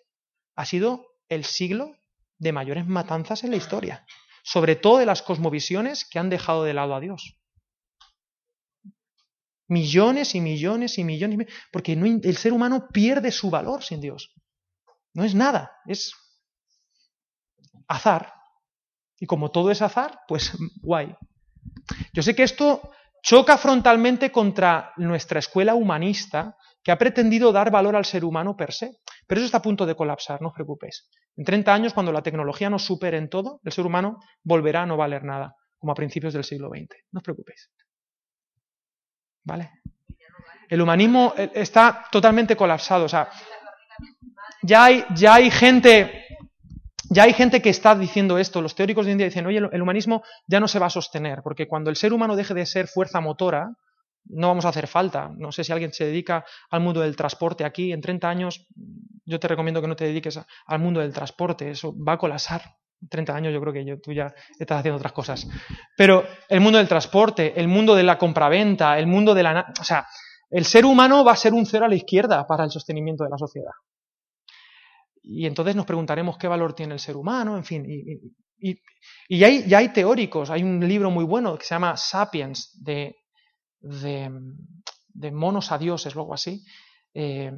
A: ha sido el siglo de mayores matanzas en la historia, sobre todo de las cosmovisiones que han dejado de lado a Dios. Millones y millones y millones, porque el ser humano pierde su valor sin Dios. No es nada, es azar. Y como todo es azar, pues guay. Yo sé que esto choca frontalmente contra nuestra escuela humanista que ha pretendido dar valor al ser humano per se. Pero eso está a punto de colapsar, no os preocupéis. En 30 años, cuando la tecnología nos supere en todo, el ser humano volverá a no valer nada, como a principios del siglo XX. No os preocupéis. ¿Vale? El humanismo eh, está totalmente colapsado. O sea, ya hay, ya hay gente ya hay gente que está diciendo esto, los teóricos de India dicen, oye, el humanismo ya no se va a sostener, porque cuando el ser humano deje de ser fuerza motora, no vamos a hacer falta. No sé si alguien se dedica al mundo del transporte aquí, en 30 años yo te recomiendo que no te dediques al mundo del transporte, eso va a colapsar. 30 años yo creo que tú ya estás haciendo otras cosas. Pero el mundo del transporte, el mundo de la compraventa, el mundo de la... O sea, el ser humano va a ser un cero a la izquierda para el sostenimiento de la sociedad. Y entonces nos preguntaremos qué valor tiene el ser humano, en fin. Y, y, hay, ya hay teóricos, hay un libro muy bueno que se llama Sapiens, de, de, monos a dioses, algo así, eh,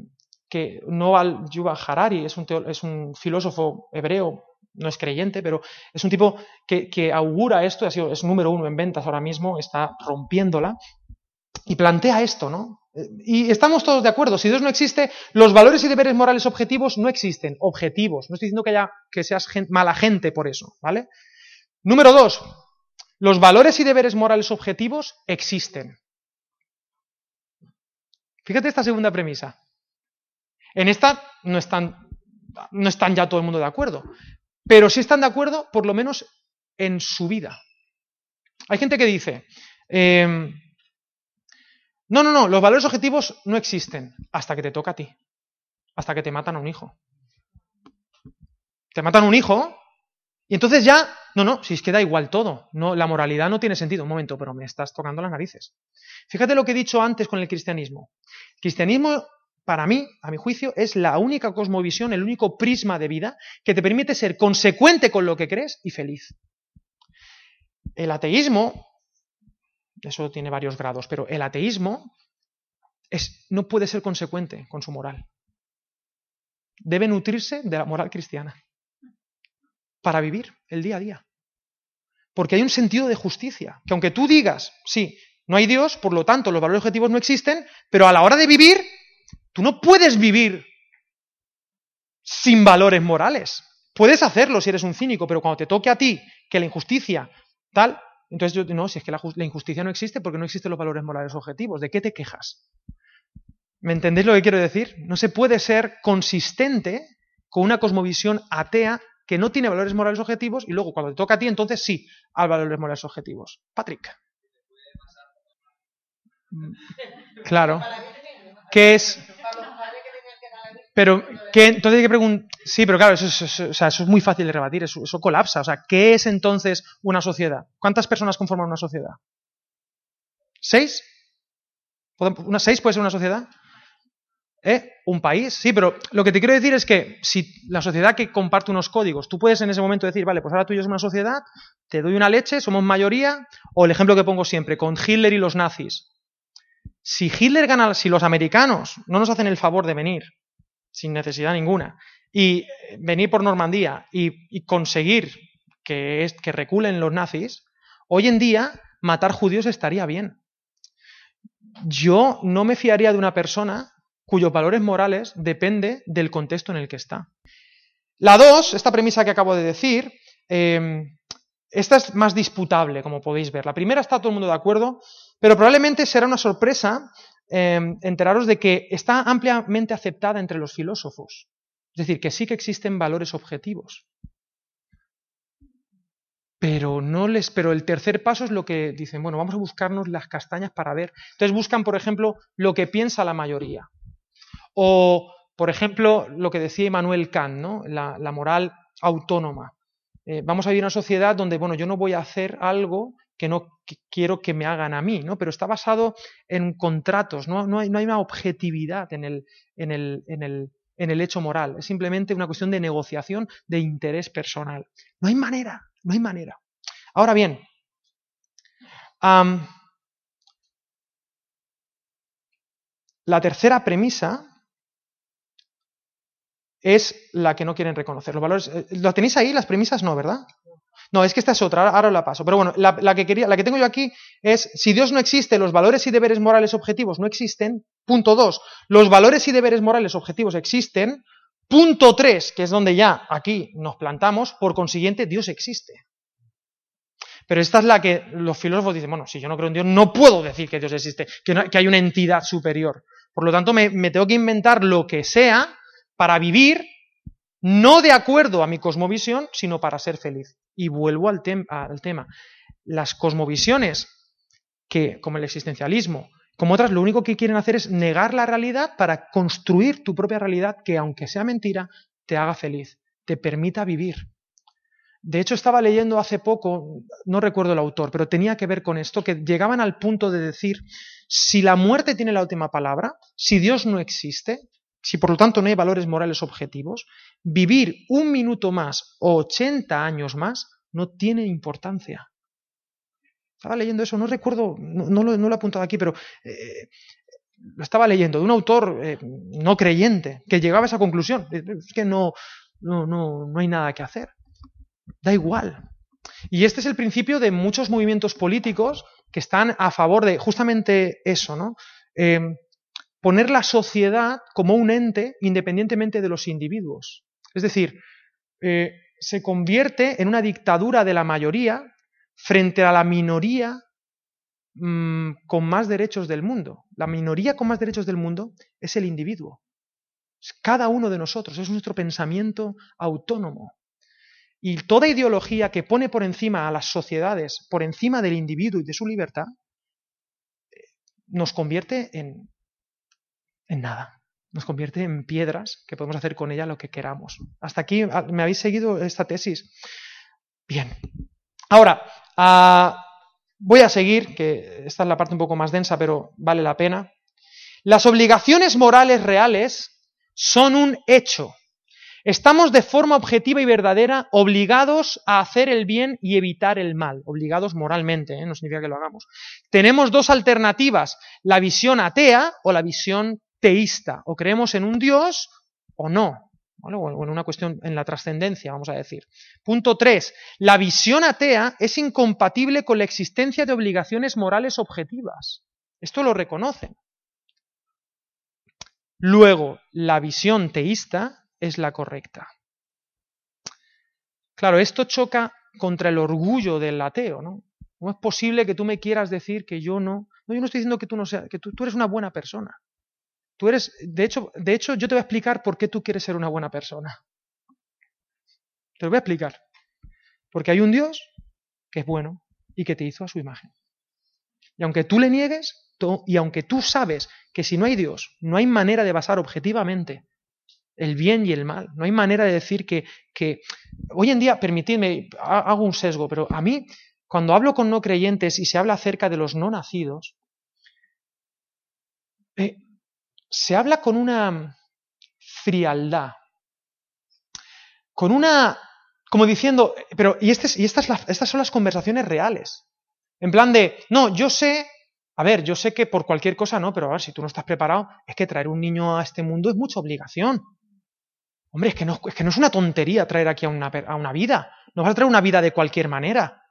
A: que Noval Yuval Harari es un, es un filósofo hebreo no es creyente, pero es un tipo que, augura esto, ha sido, es número uno en ventas ahora mismo, está rompiéndola, y plantea esto, ¿no? Y estamos todos de acuerdo, si Dios no existe, los valores y deberes morales objetivos no existen, objetivos, no estoy diciendo que, haya, que seas mala gente por eso, ¿vale? Número dos, los valores y deberes morales objetivos existen. Fíjate esta segunda premisa. En esta no están, no están ya todo el mundo de acuerdo, pero sí están de acuerdo, por lo menos en su vida. Hay gente que dice, em, no, no, no, los valores objetivos no existen hasta que te toca a ti, hasta que te matan a un hijo. Te matan a un hijo y entonces ya, no, no, si es que da igual todo, no, la moralidad no tiene sentido. Un momento, pero me estás tocando las narices. Fíjate lo que he dicho antes con el cristianismo. cristianismo para mí, a mi juicio, es la única cosmovisión, el único prisma de vida que te permite ser consecuente con lo que crees y feliz. El ateísmo, eso tiene varios grados, pero el ateísmo no puede ser consecuente con su moral. Debe nutrirse de la moral cristiana para vivir el día a día. Porque hay un sentido de justicia, que aunque tú digas, sí, no hay Dios, por lo tanto los valores objetivos no existen, pero a la hora de vivir Tú no puedes vivir sin valores morales. Puedes hacerlo si eres un cínico, pero cuando te toque a ti que la injusticia, tal, entonces yo, no, si es que la, injusticia no existe porque no existen los valores morales objetivos, ¿de qué te quejas? ¿Me entendéis lo que quiero decir? No se puede ser consistente con una cosmovisión atea que no tiene valores morales objetivos y luego cuando te toca a ti, entonces sí, hay valores morales objetivos. Patrick. Mm, claro. ¿Qué es? Pero, ¿qué, entonces hay que preguntar. Sí, pero claro, eso es, eso es muy fácil de rebatir, eso, colapsa. O sea, ¿qué es entonces una sociedad? ¿Cuántas personas conforman una sociedad? ¿Seis? ¿Una seis puede ser una sociedad? ¿Eh? ¿Un país? Sí, pero lo que te quiero decir es que si la sociedad que comparte unos códigos, tú puedes en ese momento decir, vale, pues ahora tú y yo somos una sociedad, te doy una leche, somos mayoría, o el ejemplo que pongo siempre, con Hitler y los nazis. Si Hitler gana, si los americanos no nos hacen el favor de venir, sin necesidad ninguna, y venir por Normandía y, conseguir que, es, que reculen los nazis, hoy en día matar judíos estaría bien. Yo no me fiaría de una persona cuyos valores morales depende del contexto en el que está. La dos, esta premisa que acabo de decir, eh, esta es más disputable, como podéis ver. La primera está todo el mundo de acuerdo, pero probablemente será una sorpresa em, enteraros de que está ampliamente aceptada entre los filósofos. Es decir, que sí que existen valores objetivos. Pero no les, pero el tercer paso es lo que dicen, bueno, vamos a buscarnos las castañas para ver. Entonces buscan, por ejemplo, lo que piensa la mayoría. O, por ejemplo, lo que decía Immanuel Kant, ¿no? la moral autónoma. Eh, vamos a vivir una sociedad donde, bueno, yo no voy a hacer algo que no quiero que me hagan a mí, ¿no? Pero está basado en contratos, no, no, hay, no hay, una objetividad en el, en, el, en, el, en el hecho moral, es simplemente una cuestión de negociación de interés personal. No hay manera, no hay manera. Ahora bien, la tercera premisa es la que no quieren reconocer. Los valores, eh, ¿Lo tenéis ahí? Las premisas no, ¿verdad? No, es que esta es otra, ahora la paso. Pero bueno, la, que quería, la que tengo yo aquí es, si Dios no existe, los valores y deberes morales objetivos no existen. Punto dos, los valores y deberes morales objetivos existen. Punto tres, que es donde ya aquí nos plantamos, por consiguiente, Dios existe. Pero esta es la que los filósofos dicen, bueno, si yo no creo en Dios, no puedo decir que Dios existe, que, hay una entidad superior. Por lo tanto, me tengo que inventar lo que sea para vivir no de acuerdo a mi cosmovisión, sino para ser feliz. Y vuelvo al, tema. Las cosmovisiones que, como el existencialismo, como otras, lo único que quieren hacer es negar la realidad para construir tu propia realidad que, aunque sea mentira, te haga feliz, te permita vivir. De hecho, estaba leyendo hace poco, no recuerdo el autor, pero tenía que ver con esto, que llegaban al punto de decir, si la muerte tiene la última palabra, si Dios no existe, si por lo tanto no hay valores morales objetivos, vivir un minuto más o 80 años más no tiene importancia. Estaba leyendo eso, no recuerdo, no, lo, he apuntado aquí, pero eh, lo estaba leyendo de un autor eh, no creyente que llegaba a esa conclusión. Es que no, no, no, no hay nada que hacer. Da igual. Y este es el principio de muchos movimientos políticos que están a favor de justamente eso, ¿no? Em, poner la sociedad como un ente independientemente de los individuos. Es decir, eh, se convierte en una dictadura de la mayoría frente a la minoría mm, con más derechos del mundo. La minoría con más derechos del mundo es el individuo. Es cada uno de nosotros, es nuestro pensamiento autónomo. Y toda ideología que pone por encima a las sociedades, por encima del individuo y de su libertad, nos convierte en, en nada. Nos convierte en piedras que podemos hacer con ella lo que queramos. Hasta aquí, ah, ¿me habéis seguido esta tesis? Bien. Ahora, ah, voy a seguir, que esta es la parte un poco más densa, pero vale la pena. Las obligaciones morales reales son un hecho Estamos de forma objetiva y verdadera obligados a hacer el bien y evitar el mal, obligados moralmente, ¿eh? no significa que lo hagamos. Tenemos dos alternativas, la visión atea o la visión teísta, o creemos en un Dios o no, o en una cuestión en la trascendencia, vamos a decir. Punto 3. La visión atea es incompatible con la existencia de obligaciones morales objetivas. Esto lo reconocen. Luego, la visión teísta es la correcta. Claro, esto choca contra el orgullo del ateo, ¿no? ¿Cómo es posible que tú me quieras decir que yo no? No, yo no estoy diciendo que tú no seas, que tú, eres una buena persona. Tú eres, de hecho, de hecho, yo te voy a explicar por qué tú quieres ser una buena persona. Te lo voy a explicar. Porque hay un Dios que es bueno y que te hizo a su imagen. Y aunque tú le niegues, y aunque tú sabes que si no hay Dios, no hay manera de basar objetivamente el bien y el mal. No hay manera de decir que, hoy en día, permitidme, hago un sesgo, pero a mí, cuando hablo con no creyentes y se habla acerca de los no nacidos, eh, se habla con una frialdad, con una, como diciendo, pero, y, este, estas, estas son las conversaciones reales. En plan de, no, yo sé a ver, yo sé que por cualquier cosa no, pero a ver, si tú no estás preparado, es que traer un niño a este mundo es mucha obligación. Hombre, es que no es, que no es una tontería traer aquí a una, a una vida. No vas a traer una vida de cualquier manera.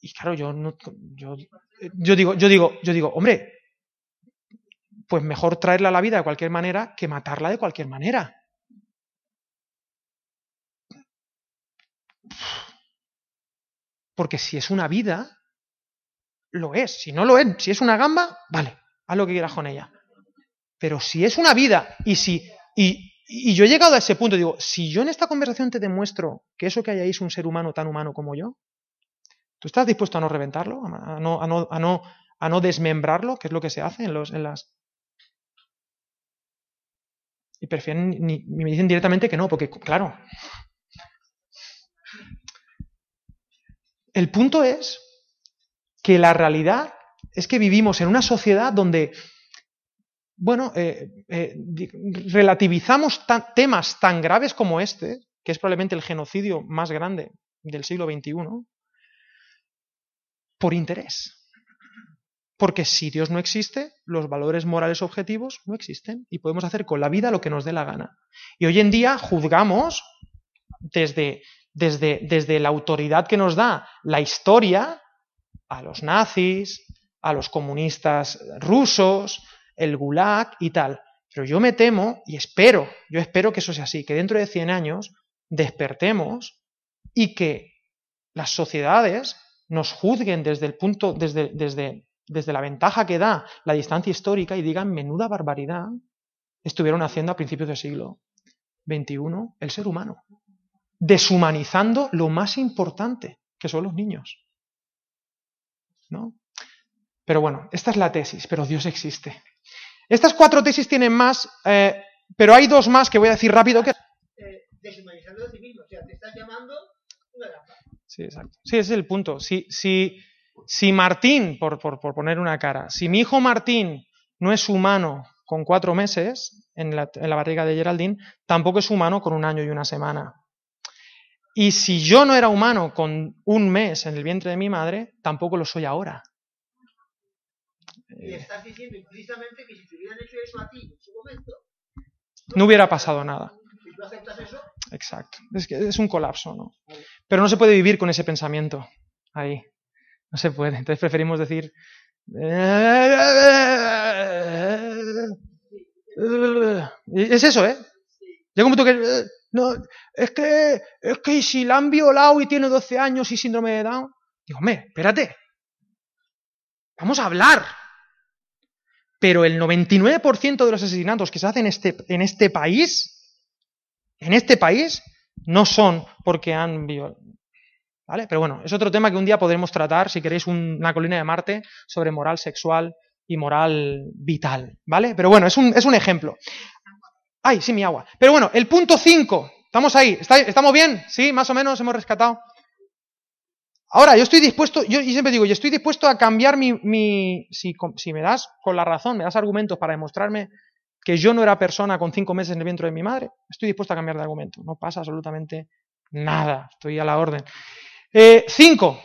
A: Y claro, yo no, yo, yo digo, yo digo, yo digo, hombre, pues mejor traerla a la vida de cualquier manera que matarla de cualquier manera. Porque si es una vida, lo es. Si no lo es, si es una gamba, vale, haz lo que quieras con ella. Pero si es una vida y si... Y, y yo he llegado a ese punto, digo, si yo en esta conversación te demuestro que eso que hay ahí es un ser humano tan humano como yo, ¿tú estás dispuesto a no reventarlo? ¿A no, a no, a no, a no desmembrarlo? Que es lo que se hace en, los, en las... Y prefieren, ni, me dicen directamente que no, porque claro. El punto es que la realidad es que vivimos en una sociedad donde bueno, eh, eh, relativizamos temas tan graves como este, que es probablemente el genocidio más grande del siglo XXI, por interés. Porque si Dios no existe, los valores morales objetivos no existen y podemos hacer con la vida lo que nos dé la gana. Y hoy en día juzgamos desde, desde, desde la autoridad que nos da la historia a los nazis, a los comunistas rusos, el gulag y tal. Pero yo me temo y espero, yo espero que eso sea así, que dentro de 100 años despertemos y que las sociedades nos juzguen desde el punto, desde, desde, desde la ventaja que da la distancia histórica y digan menuda barbaridad estuvieron haciendo a principios del siglo XXI el ser humano, deshumanizando lo más importante, que son los niños. ¿No? Pero bueno, esta es la tesis, pero Dios existe. Estas cuatro tesis tienen más, eh, pero hay dos más que voy a decir rápido que...
B: Eh, deshumanizando a ti mismo, o sea, te estás llamando una trampa.
A: Sí, exacto. Sí, ese es el punto. Si, si, si Martín, por, por, por poner una cara, si mi hijo Martín no es humano con cuatro meses en la, en la barriga de Geraldine, tampoco es humano con un año y una semana. Y si yo no era humano con un mes en el vientre de mi madre, tampoco lo soy ahora.
B: Y estás diciendo implícitamente que si te hubieran hecho eso a ti en su momento,
A: No hubiera pasado nada.
B: si tú aceptas eso,
A: Exacto. Es que es un colapso, ¿no? Pero no se puede vivir con ese pensamiento ahí. No se puede. Entonces preferimos decir. Es eso, ¿eh? Llega un punto que. No, es que. Es que si la han violado y tiene 12 años y síndrome de Down. Digo, hombre, espérate. Vamos a hablar. Pero el 99% de los asesinatos que se hacen en este, en este país, en este país, no son porque han violado. ¿Vale? Pero bueno, es otro tema que un día podremos tratar, si queréis, un- una colina de Marte sobre moral sexual y moral vital. ¿Vale? Pero bueno, es un, es un ejemplo. Ay, sí, mi agua. Pero bueno, el punto 5. ¿Estamos ahí? ¿Está- ¿Estamos bien? ¿Sí? Más o menos hemos rescatado. Ahora, yo estoy dispuesto, yo siempre digo, yo estoy dispuesto a cambiar mi, mi si, si me das con la razón, me das argumentos para demostrarme que yo no era persona con cinco meses en el vientre de mi madre, estoy dispuesto a cambiar de argumento. No pasa absolutamente nada, estoy a la orden. Eh, cinco,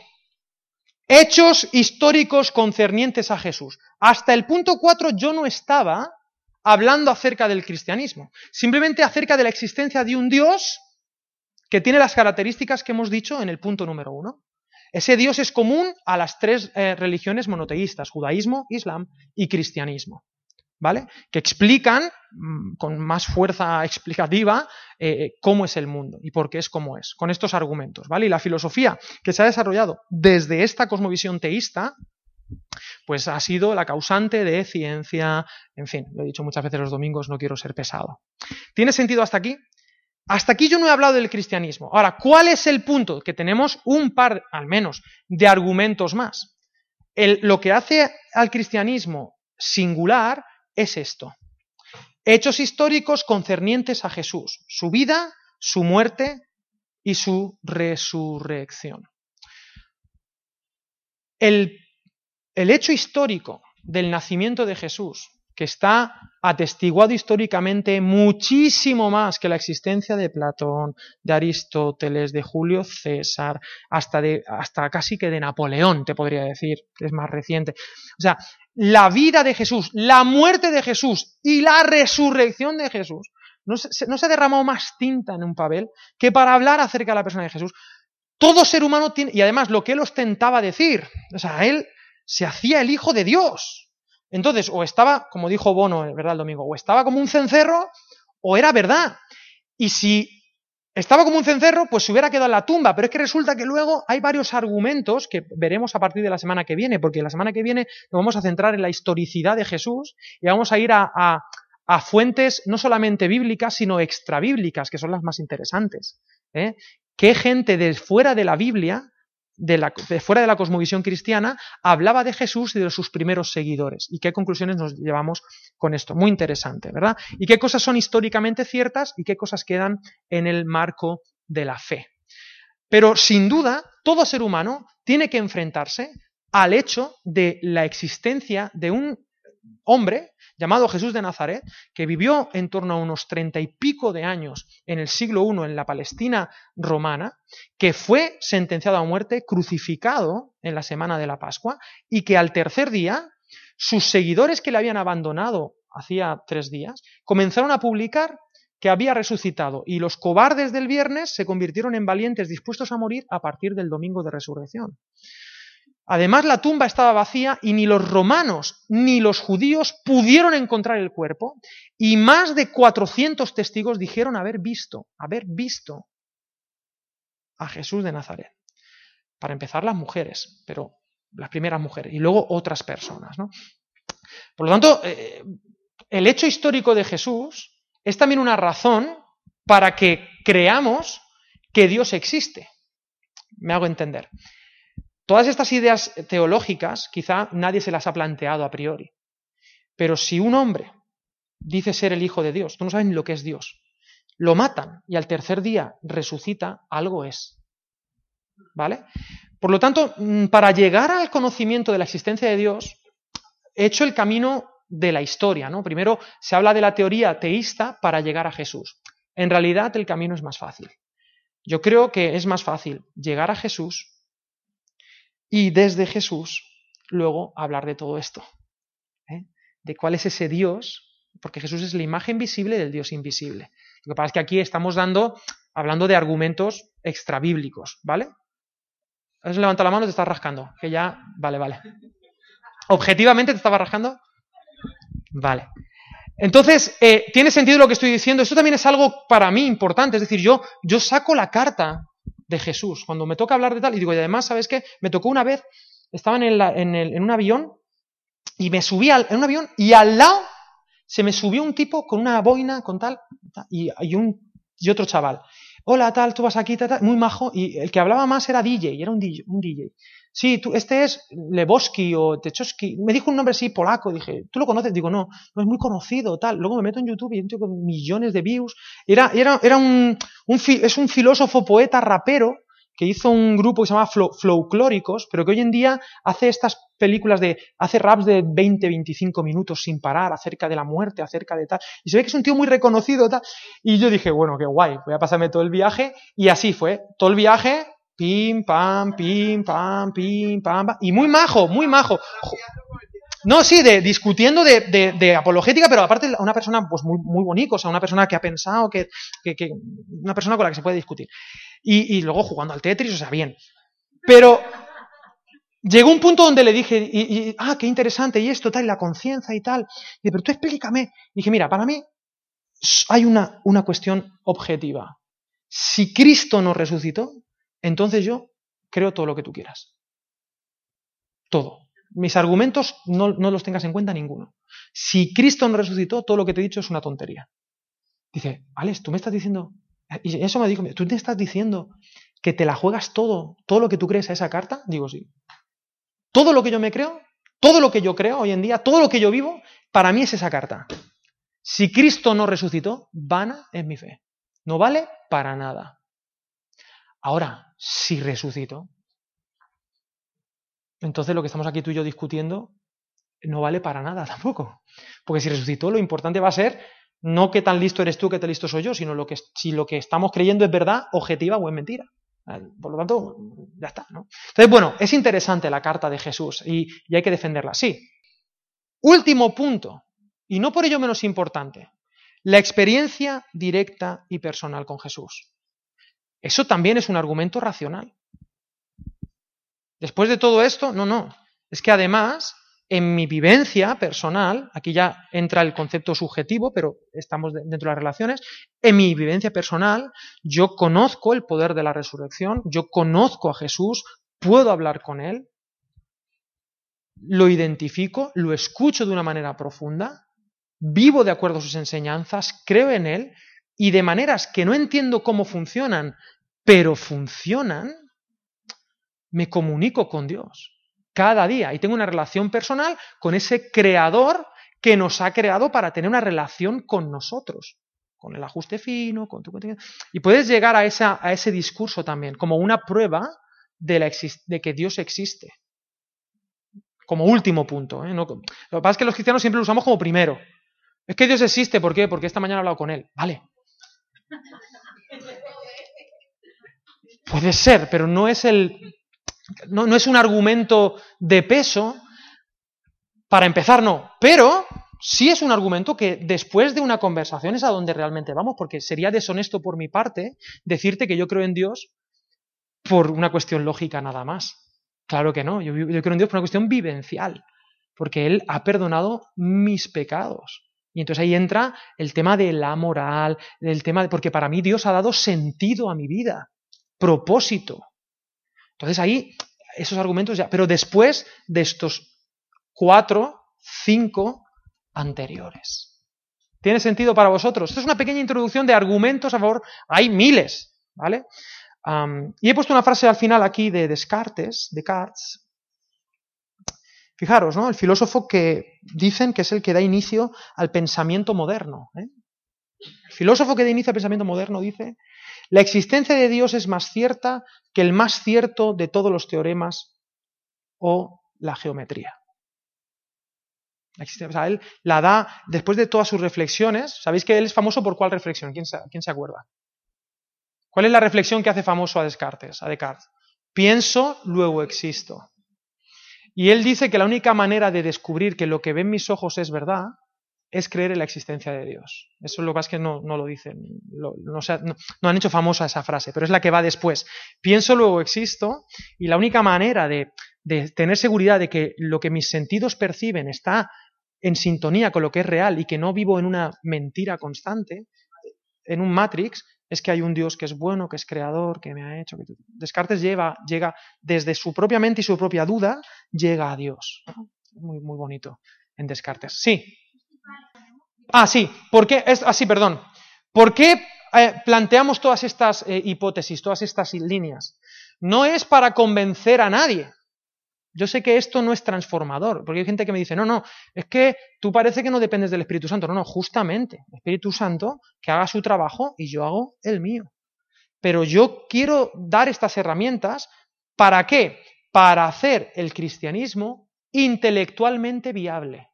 A: hechos históricos concernientes a Jesús. Hasta el punto cuatro yo no estaba hablando acerca del cristianismo, simplemente acerca de la existencia de un Dios que tiene las características que hemos dicho en el punto número uno. Ese Dios es común a las tres eh, religiones monoteístas, judaísmo, islam y cristianismo, ¿vale? Que explican mm, con más fuerza explicativa eh, cómo es el mundo y por qué es como es, con estos argumentos, ¿vale? Y la filosofía que se ha desarrollado desde esta cosmovisión teísta, pues ha sido la causante de ciencia, en fin, lo he dicho muchas veces los domingos, no quiero ser pesado. ¿Tiene sentido hasta aquí? Hasta aquí yo no he hablado del cristianismo. Ahora, ¿cuál es el punto? Que tenemos un par, al menos, de argumentos más. El- lo que hace al cristianismo singular es esto. Hechos históricos concernientes a Jesús, su vida, su muerte y su resurrección. El, el hecho histórico del nacimiento de Jesús, que está atestiguado históricamente muchísimo más que la existencia de Platón, de Aristóteles, de Julio César, hasta, de, hasta casi que de Napoleón, te podría decir, que es más reciente. O sea, la vida de Jesús, la muerte de Jesús y la resurrección de Jesús. No se, no se ha derramado más tinta en un papel que para hablar acerca de la persona de Jesús. Todo ser humano tiene, y además lo que él ostentaba decir, o sea, él se hacía el hijo de Dios. Entonces, o estaba, como dijo Bono, ¿verdad? El domingo, o estaba como un cencerro, o era verdad. Y si estaba como un cencerro, pues se hubiera quedado en la tumba. Pero es que resulta que luego hay varios argumentos que veremos a partir de la semana que viene, porque la semana que viene nos vamos a centrar en la historicidad de Jesús y vamos a ir a, a, fuentes no solamente bíblicas, sino extrabíblicas, que son las más interesantes. ¿eh? ¿Qué gente de fuera de la Biblia de, la, de, fuera de la cosmovisión cristiana, hablaba de Jesús y de sus primeros seguidores. ¿Y qué conclusiones nos llevamos con esto? Muy interesante, ¿verdad? ¿Y qué cosas son históricamente ciertas y qué cosas quedan en el marco de la fe? Pero sin duda, todo ser humano tiene que enfrentarse al hecho de la existencia de un hombre llamado Jesús de Nazaret, que vivió en torno a unos treinta y pico de años en el siglo I en la Palestina romana, que fue sentenciado a muerte, crucificado en la semana de la Pascua, y que al tercer día sus seguidores que le habían abandonado hacía tres días comenzaron a publicar que había resucitado y los cobardes del viernes se convirtieron en valientes dispuestos a morir a partir del domingo de resurrección. Además, la tumba estaba vacía y ni los romanos ni los judíos pudieron encontrar el cuerpo y más de 400 testigos dijeron haber visto, haber visto a Jesús de Nazaret. Para empezar, las mujeres, pero las primeras mujeres y luego otras personas. ¿no? Por lo tanto, eh, el hecho histórico de Jesús es también una razón para que creamos que Dios existe. Me hago entender. Todas estas ideas teológicas quizá nadie se las ha planteado a priori. Pero si un hombre dice ser el Hijo de Dios, tú no sabes ni lo que es Dios, lo matan y al tercer día resucita, algo es. ¿Vale? Por lo tanto, mm, para llegar al conocimiento de la existencia de Dios, he hecho el camino de la historia, ¿no? Primero se habla de la teoría teísta para llegar a Jesús. En realidad el camino es más fácil. Yo creo que es más fácil llegar a Jesús y desde Jesús luego hablar de todo esto. ¿eh? De cuál es ese Dios, porque Jesús es la imagen visible del Dios invisible. Lo que pasa es que aquí estamos dando, hablando de argumentos extrabíblicos, ¿vale? Has levantado la mano te estás rascando. Que ya. Vale, vale. ¿Objetivamente te estaba rascando? Vale. Entonces, eh, ¿tiene sentido lo que estoy diciendo? Esto también es algo para mí importante. Es decir, yo, yo saco la carta de Jesús. Cuando me toca hablar de tal, y digo, y además, ¿sabes qué? Me tocó una vez, estaba en, en, un avión, y me subí al, en un avión, y al lado se me subió un tipo con una boina, con tal, y, y, un, y otro chaval hola, tal, tú vas aquí, tal, muy majo, y el que hablaba más era DJ, era un DJ. Un DJ. Sí, tú, este es Leboski o Techowski. Me dijo un nombre así polaco, dije, ¿tú lo conoces? Digo, no, no es muy conocido, tal. Luego me meto en YouTube y entro con millones de views. Era, era, era un, un, es un filósofo, poeta, rapero, que hizo un grupo que se llama Flowclóricos, pero que hoy en día hace estas películas de, hace raps de 20, 25 minutos sin parar acerca de la muerte, acerca de tal. Y se ve que es un tío muy reconocido, tal. Y yo dije, bueno, qué guay, voy a pasarme todo el viaje. Y así fue, todo el viaje, pim, pam, pim, pam, pim, pam. Y muy majo, muy majo. No, sí, de, discutiendo de, de, apologética, pero aparte una persona pues muy, muy bonita, o sea, una persona que ha pensado, que, que, una persona con la que se puede discutir. Y, y, luego jugando al Tetris, o sea, bien. Pero llegó un punto donde le dije, y, ah, qué interesante, y esto, tal, y la conciencia y tal. Y pero tú explícame. Y dije, mira, para mí hay una, una cuestión objetiva. Si Cristo no resucitó, entonces yo creo todo lo que tú quieras. Todo mis argumentos no, los tengas en cuenta ninguno. Si Cristo no resucitó, todo lo que te he dicho es una tontería. Dice, Alex, tú me estás diciendo, y eso me dijo, tú te estás diciendo que te la juegas todo, todo lo que tú crees a esa carta. Digo, sí. Todo lo que yo me creo, todo lo que yo creo hoy en día, todo lo que yo vivo, para mí es esa carta. Si Cristo no resucitó, vana es mi fe. No vale para nada. Ahora, si resucitó, entonces lo que estamos aquí tú y yo discutiendo no vale para nada tampoco. Porque si resucitó, lo importante va a ser no qué tan listo eres tú, qué tan listo soy yo, sino lo que, si lo que estamos creyendo es verdad, objetiva o es mentira. Por lo tanto, ya está. ¿no? Entonces, bueno, es interesante la carta de Jesús y, y hay que defenderla. Sí. Último punto, y no por ello menos importante, la experiencia directa y personal con Jesús. Eso también es un argumento racional. Después de todo esto, no, no. Es que además, en mi vivencia personal, aquí ya entra el concepto subjetivo, pero estamos dentro de las relaciones, en mi vivencia personal, yo conozco el poder de la resurrección, yo conozco a Jesús, puedo hablar con Él, lo identifico, lo escucho de una manera profunda, vivo de acuerdo a sus enseñanzas, creo en Él, y de maneras que no entiendo cómo funcionan, pero funcionan, me comunico con Dios cada día y tengo una relación personal con ese creador que nos ha creado para tener una relación con nosotros, con el ajuste fino, con tu y puedes llegar a, esa, a ese discurso también como una prueba de, que Dios existe. Como último punto. ¿eh? lo que pasa es que los cristianos siempre lo usamos como primero. Es que Dios existe, ¿por qué? Porque esta mañana he hablado con Él. Vale. Puede ser, pero no es el no, no es un argumento de peso. Para empezar, no. Pero sí es un argumento que después de una conversación es a donde realmente vamos, porque sería deshonesto por mi parte decirte que yo creo en Dios por una cuestión lógica nada más. Claro que no, yo, yo creo en Dios por una cuestión vivencial, porque Él ha perdonado mis pecados. Y entonces ahí entra el tema de la moral, el tema de, porque para mí Dios ha dado sentido a mi vida, propósito. Entonces ahí, esos argumentos ya, pero después de estos cuatro, cinco anteriores. ¿Tiene sentido para vosotros? Esta es una pequeña introducción de argumentos a favor. Hay miles, ¿vale? Y he puesto una frase al final aquí de Descartes, Descartes. Fijaros, ¿no? El filósofo que dicen que es el que da inicio al pensamiento moderno. ¿eh? El filósofo que da inicio al pensamiento moderno dice, la existencia de Dios es más cierta que el más cierto de todos los teoremas o la geometría. Él la da después de todas sus reflexiones. ¿Sabéis que él es famoso por cuál reflexión? ¿Quién se, quién se acuerda? ¿Cuál es la reflexión que hace famoso a Descartes? A Descartes. Pienso, luego existo. Y él dice que la única manera de descubrir que lo que ven mis ojos es verdad es creer en la existencia de Dios. Eso es lo que es que no, lo dicen, no, han hecho famosa esa frase, pero es la que va después. Pienso, luego existo, y la única manera de, de tener seguridad de que lo que mis sentidos perciben está en sintonía con lo que es real y que no vivo en una mentira constante, en un matrix, es que hay un Dios que es bueno, que es creador, que me ha hecho. Que... Descartes lleva, llega desde su propia mente y su propia duda, llega a Dios. Muy, muy bonito en Descartes. Sí. Ah, sí. ¿Por qué? Es, ah, sí, perdón. ¿Por qué eh, planteamos todas estas eh, hipótesis, todas estas líneas? No es para convencer a nadie. Yo sé que esto no es transformador, porque hay gente que me dice, no, no, es que tú parece que no dependes del Espíritu Santo. No, no, justamente, Espíritu Santo que haga su trabajo y yo hago el mío. Pero yo quiero dar estas herramientas, ¿para qué? Para hacer el cristianismo intelectualmente viable.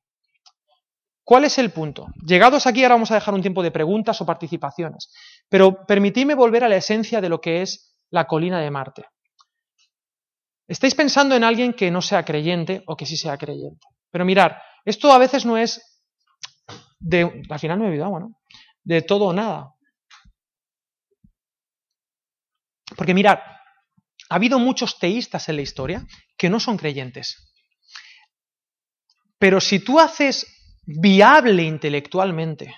A: ¿Cuál es el punto? Llegados aquí, ahora vamos a dejar un tiempo de preguntas o participaciones, pero permitidme volver a la esencia de lo que es la colina de Marte. Estáis pensando en alguien que no sea creyente o que sí sea creyente. Pero mirar, esto a veces no es de. Al final me he olvidado, ¿no? De todo o nada. Porque mirar, ha habido muchos teístas en la historia que no son creyentes. Pero si tú haces viable intelectualmente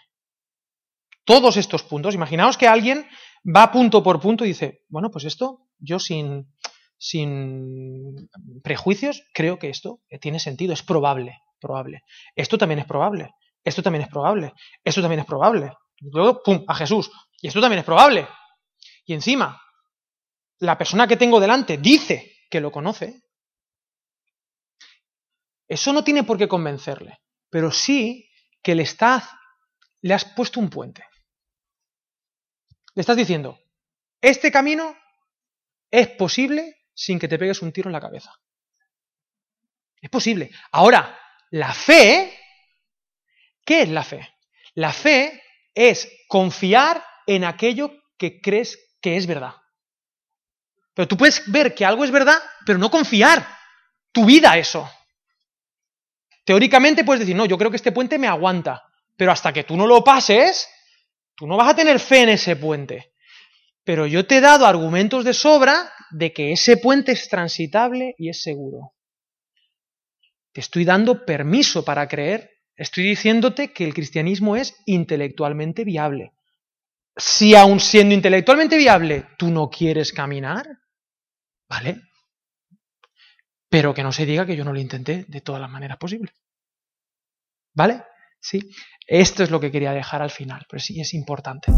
A: todos estos puntos, imaginaos que alguien va punto por punto y dice, bueno, pues esto yo sin, sin prejuicios, creo que esto tiene sentido, es probable, probable. Esto también es probable, esto también es probable, esto también es probable. Luego, pum, a Jesús, y esto también es probable. Y encima, la persona que tengo delante dice que lo conoce. Eso no tiene por qué convencerle, pero sí que le estás, le has puesto un puente. Le estás diciendo, este camino es posible sin que te pegues un tiro en la cabeza. Es posible. Ahora, la fe, ¿qué es la fe? La fe es confiar en aquello que crees que es verdad. Pero tú puedes ver que algo es verdad, pero no confiar tu vida eso. Teóricamente puedes decir, no, yo creo que este puente me aguanta, pero hasta que tú no lo pases, tú no vas a tener fe en ese puente. Pero yo te he dado argumentos de sobra de que ese puente es transitable y es seguro. Te estoy dando permiso para creer, estoy diciéndote que el cristianismo es intelectualmente viable. Si aun siendo intelectualmente viable tú no quieres caminar, ¿vale? Pero que no se diga que yo no lo intenté de todas las maneras posibles. ¿Vale? Sí. Esto es lo que quería dejar al final, pero sí es importante.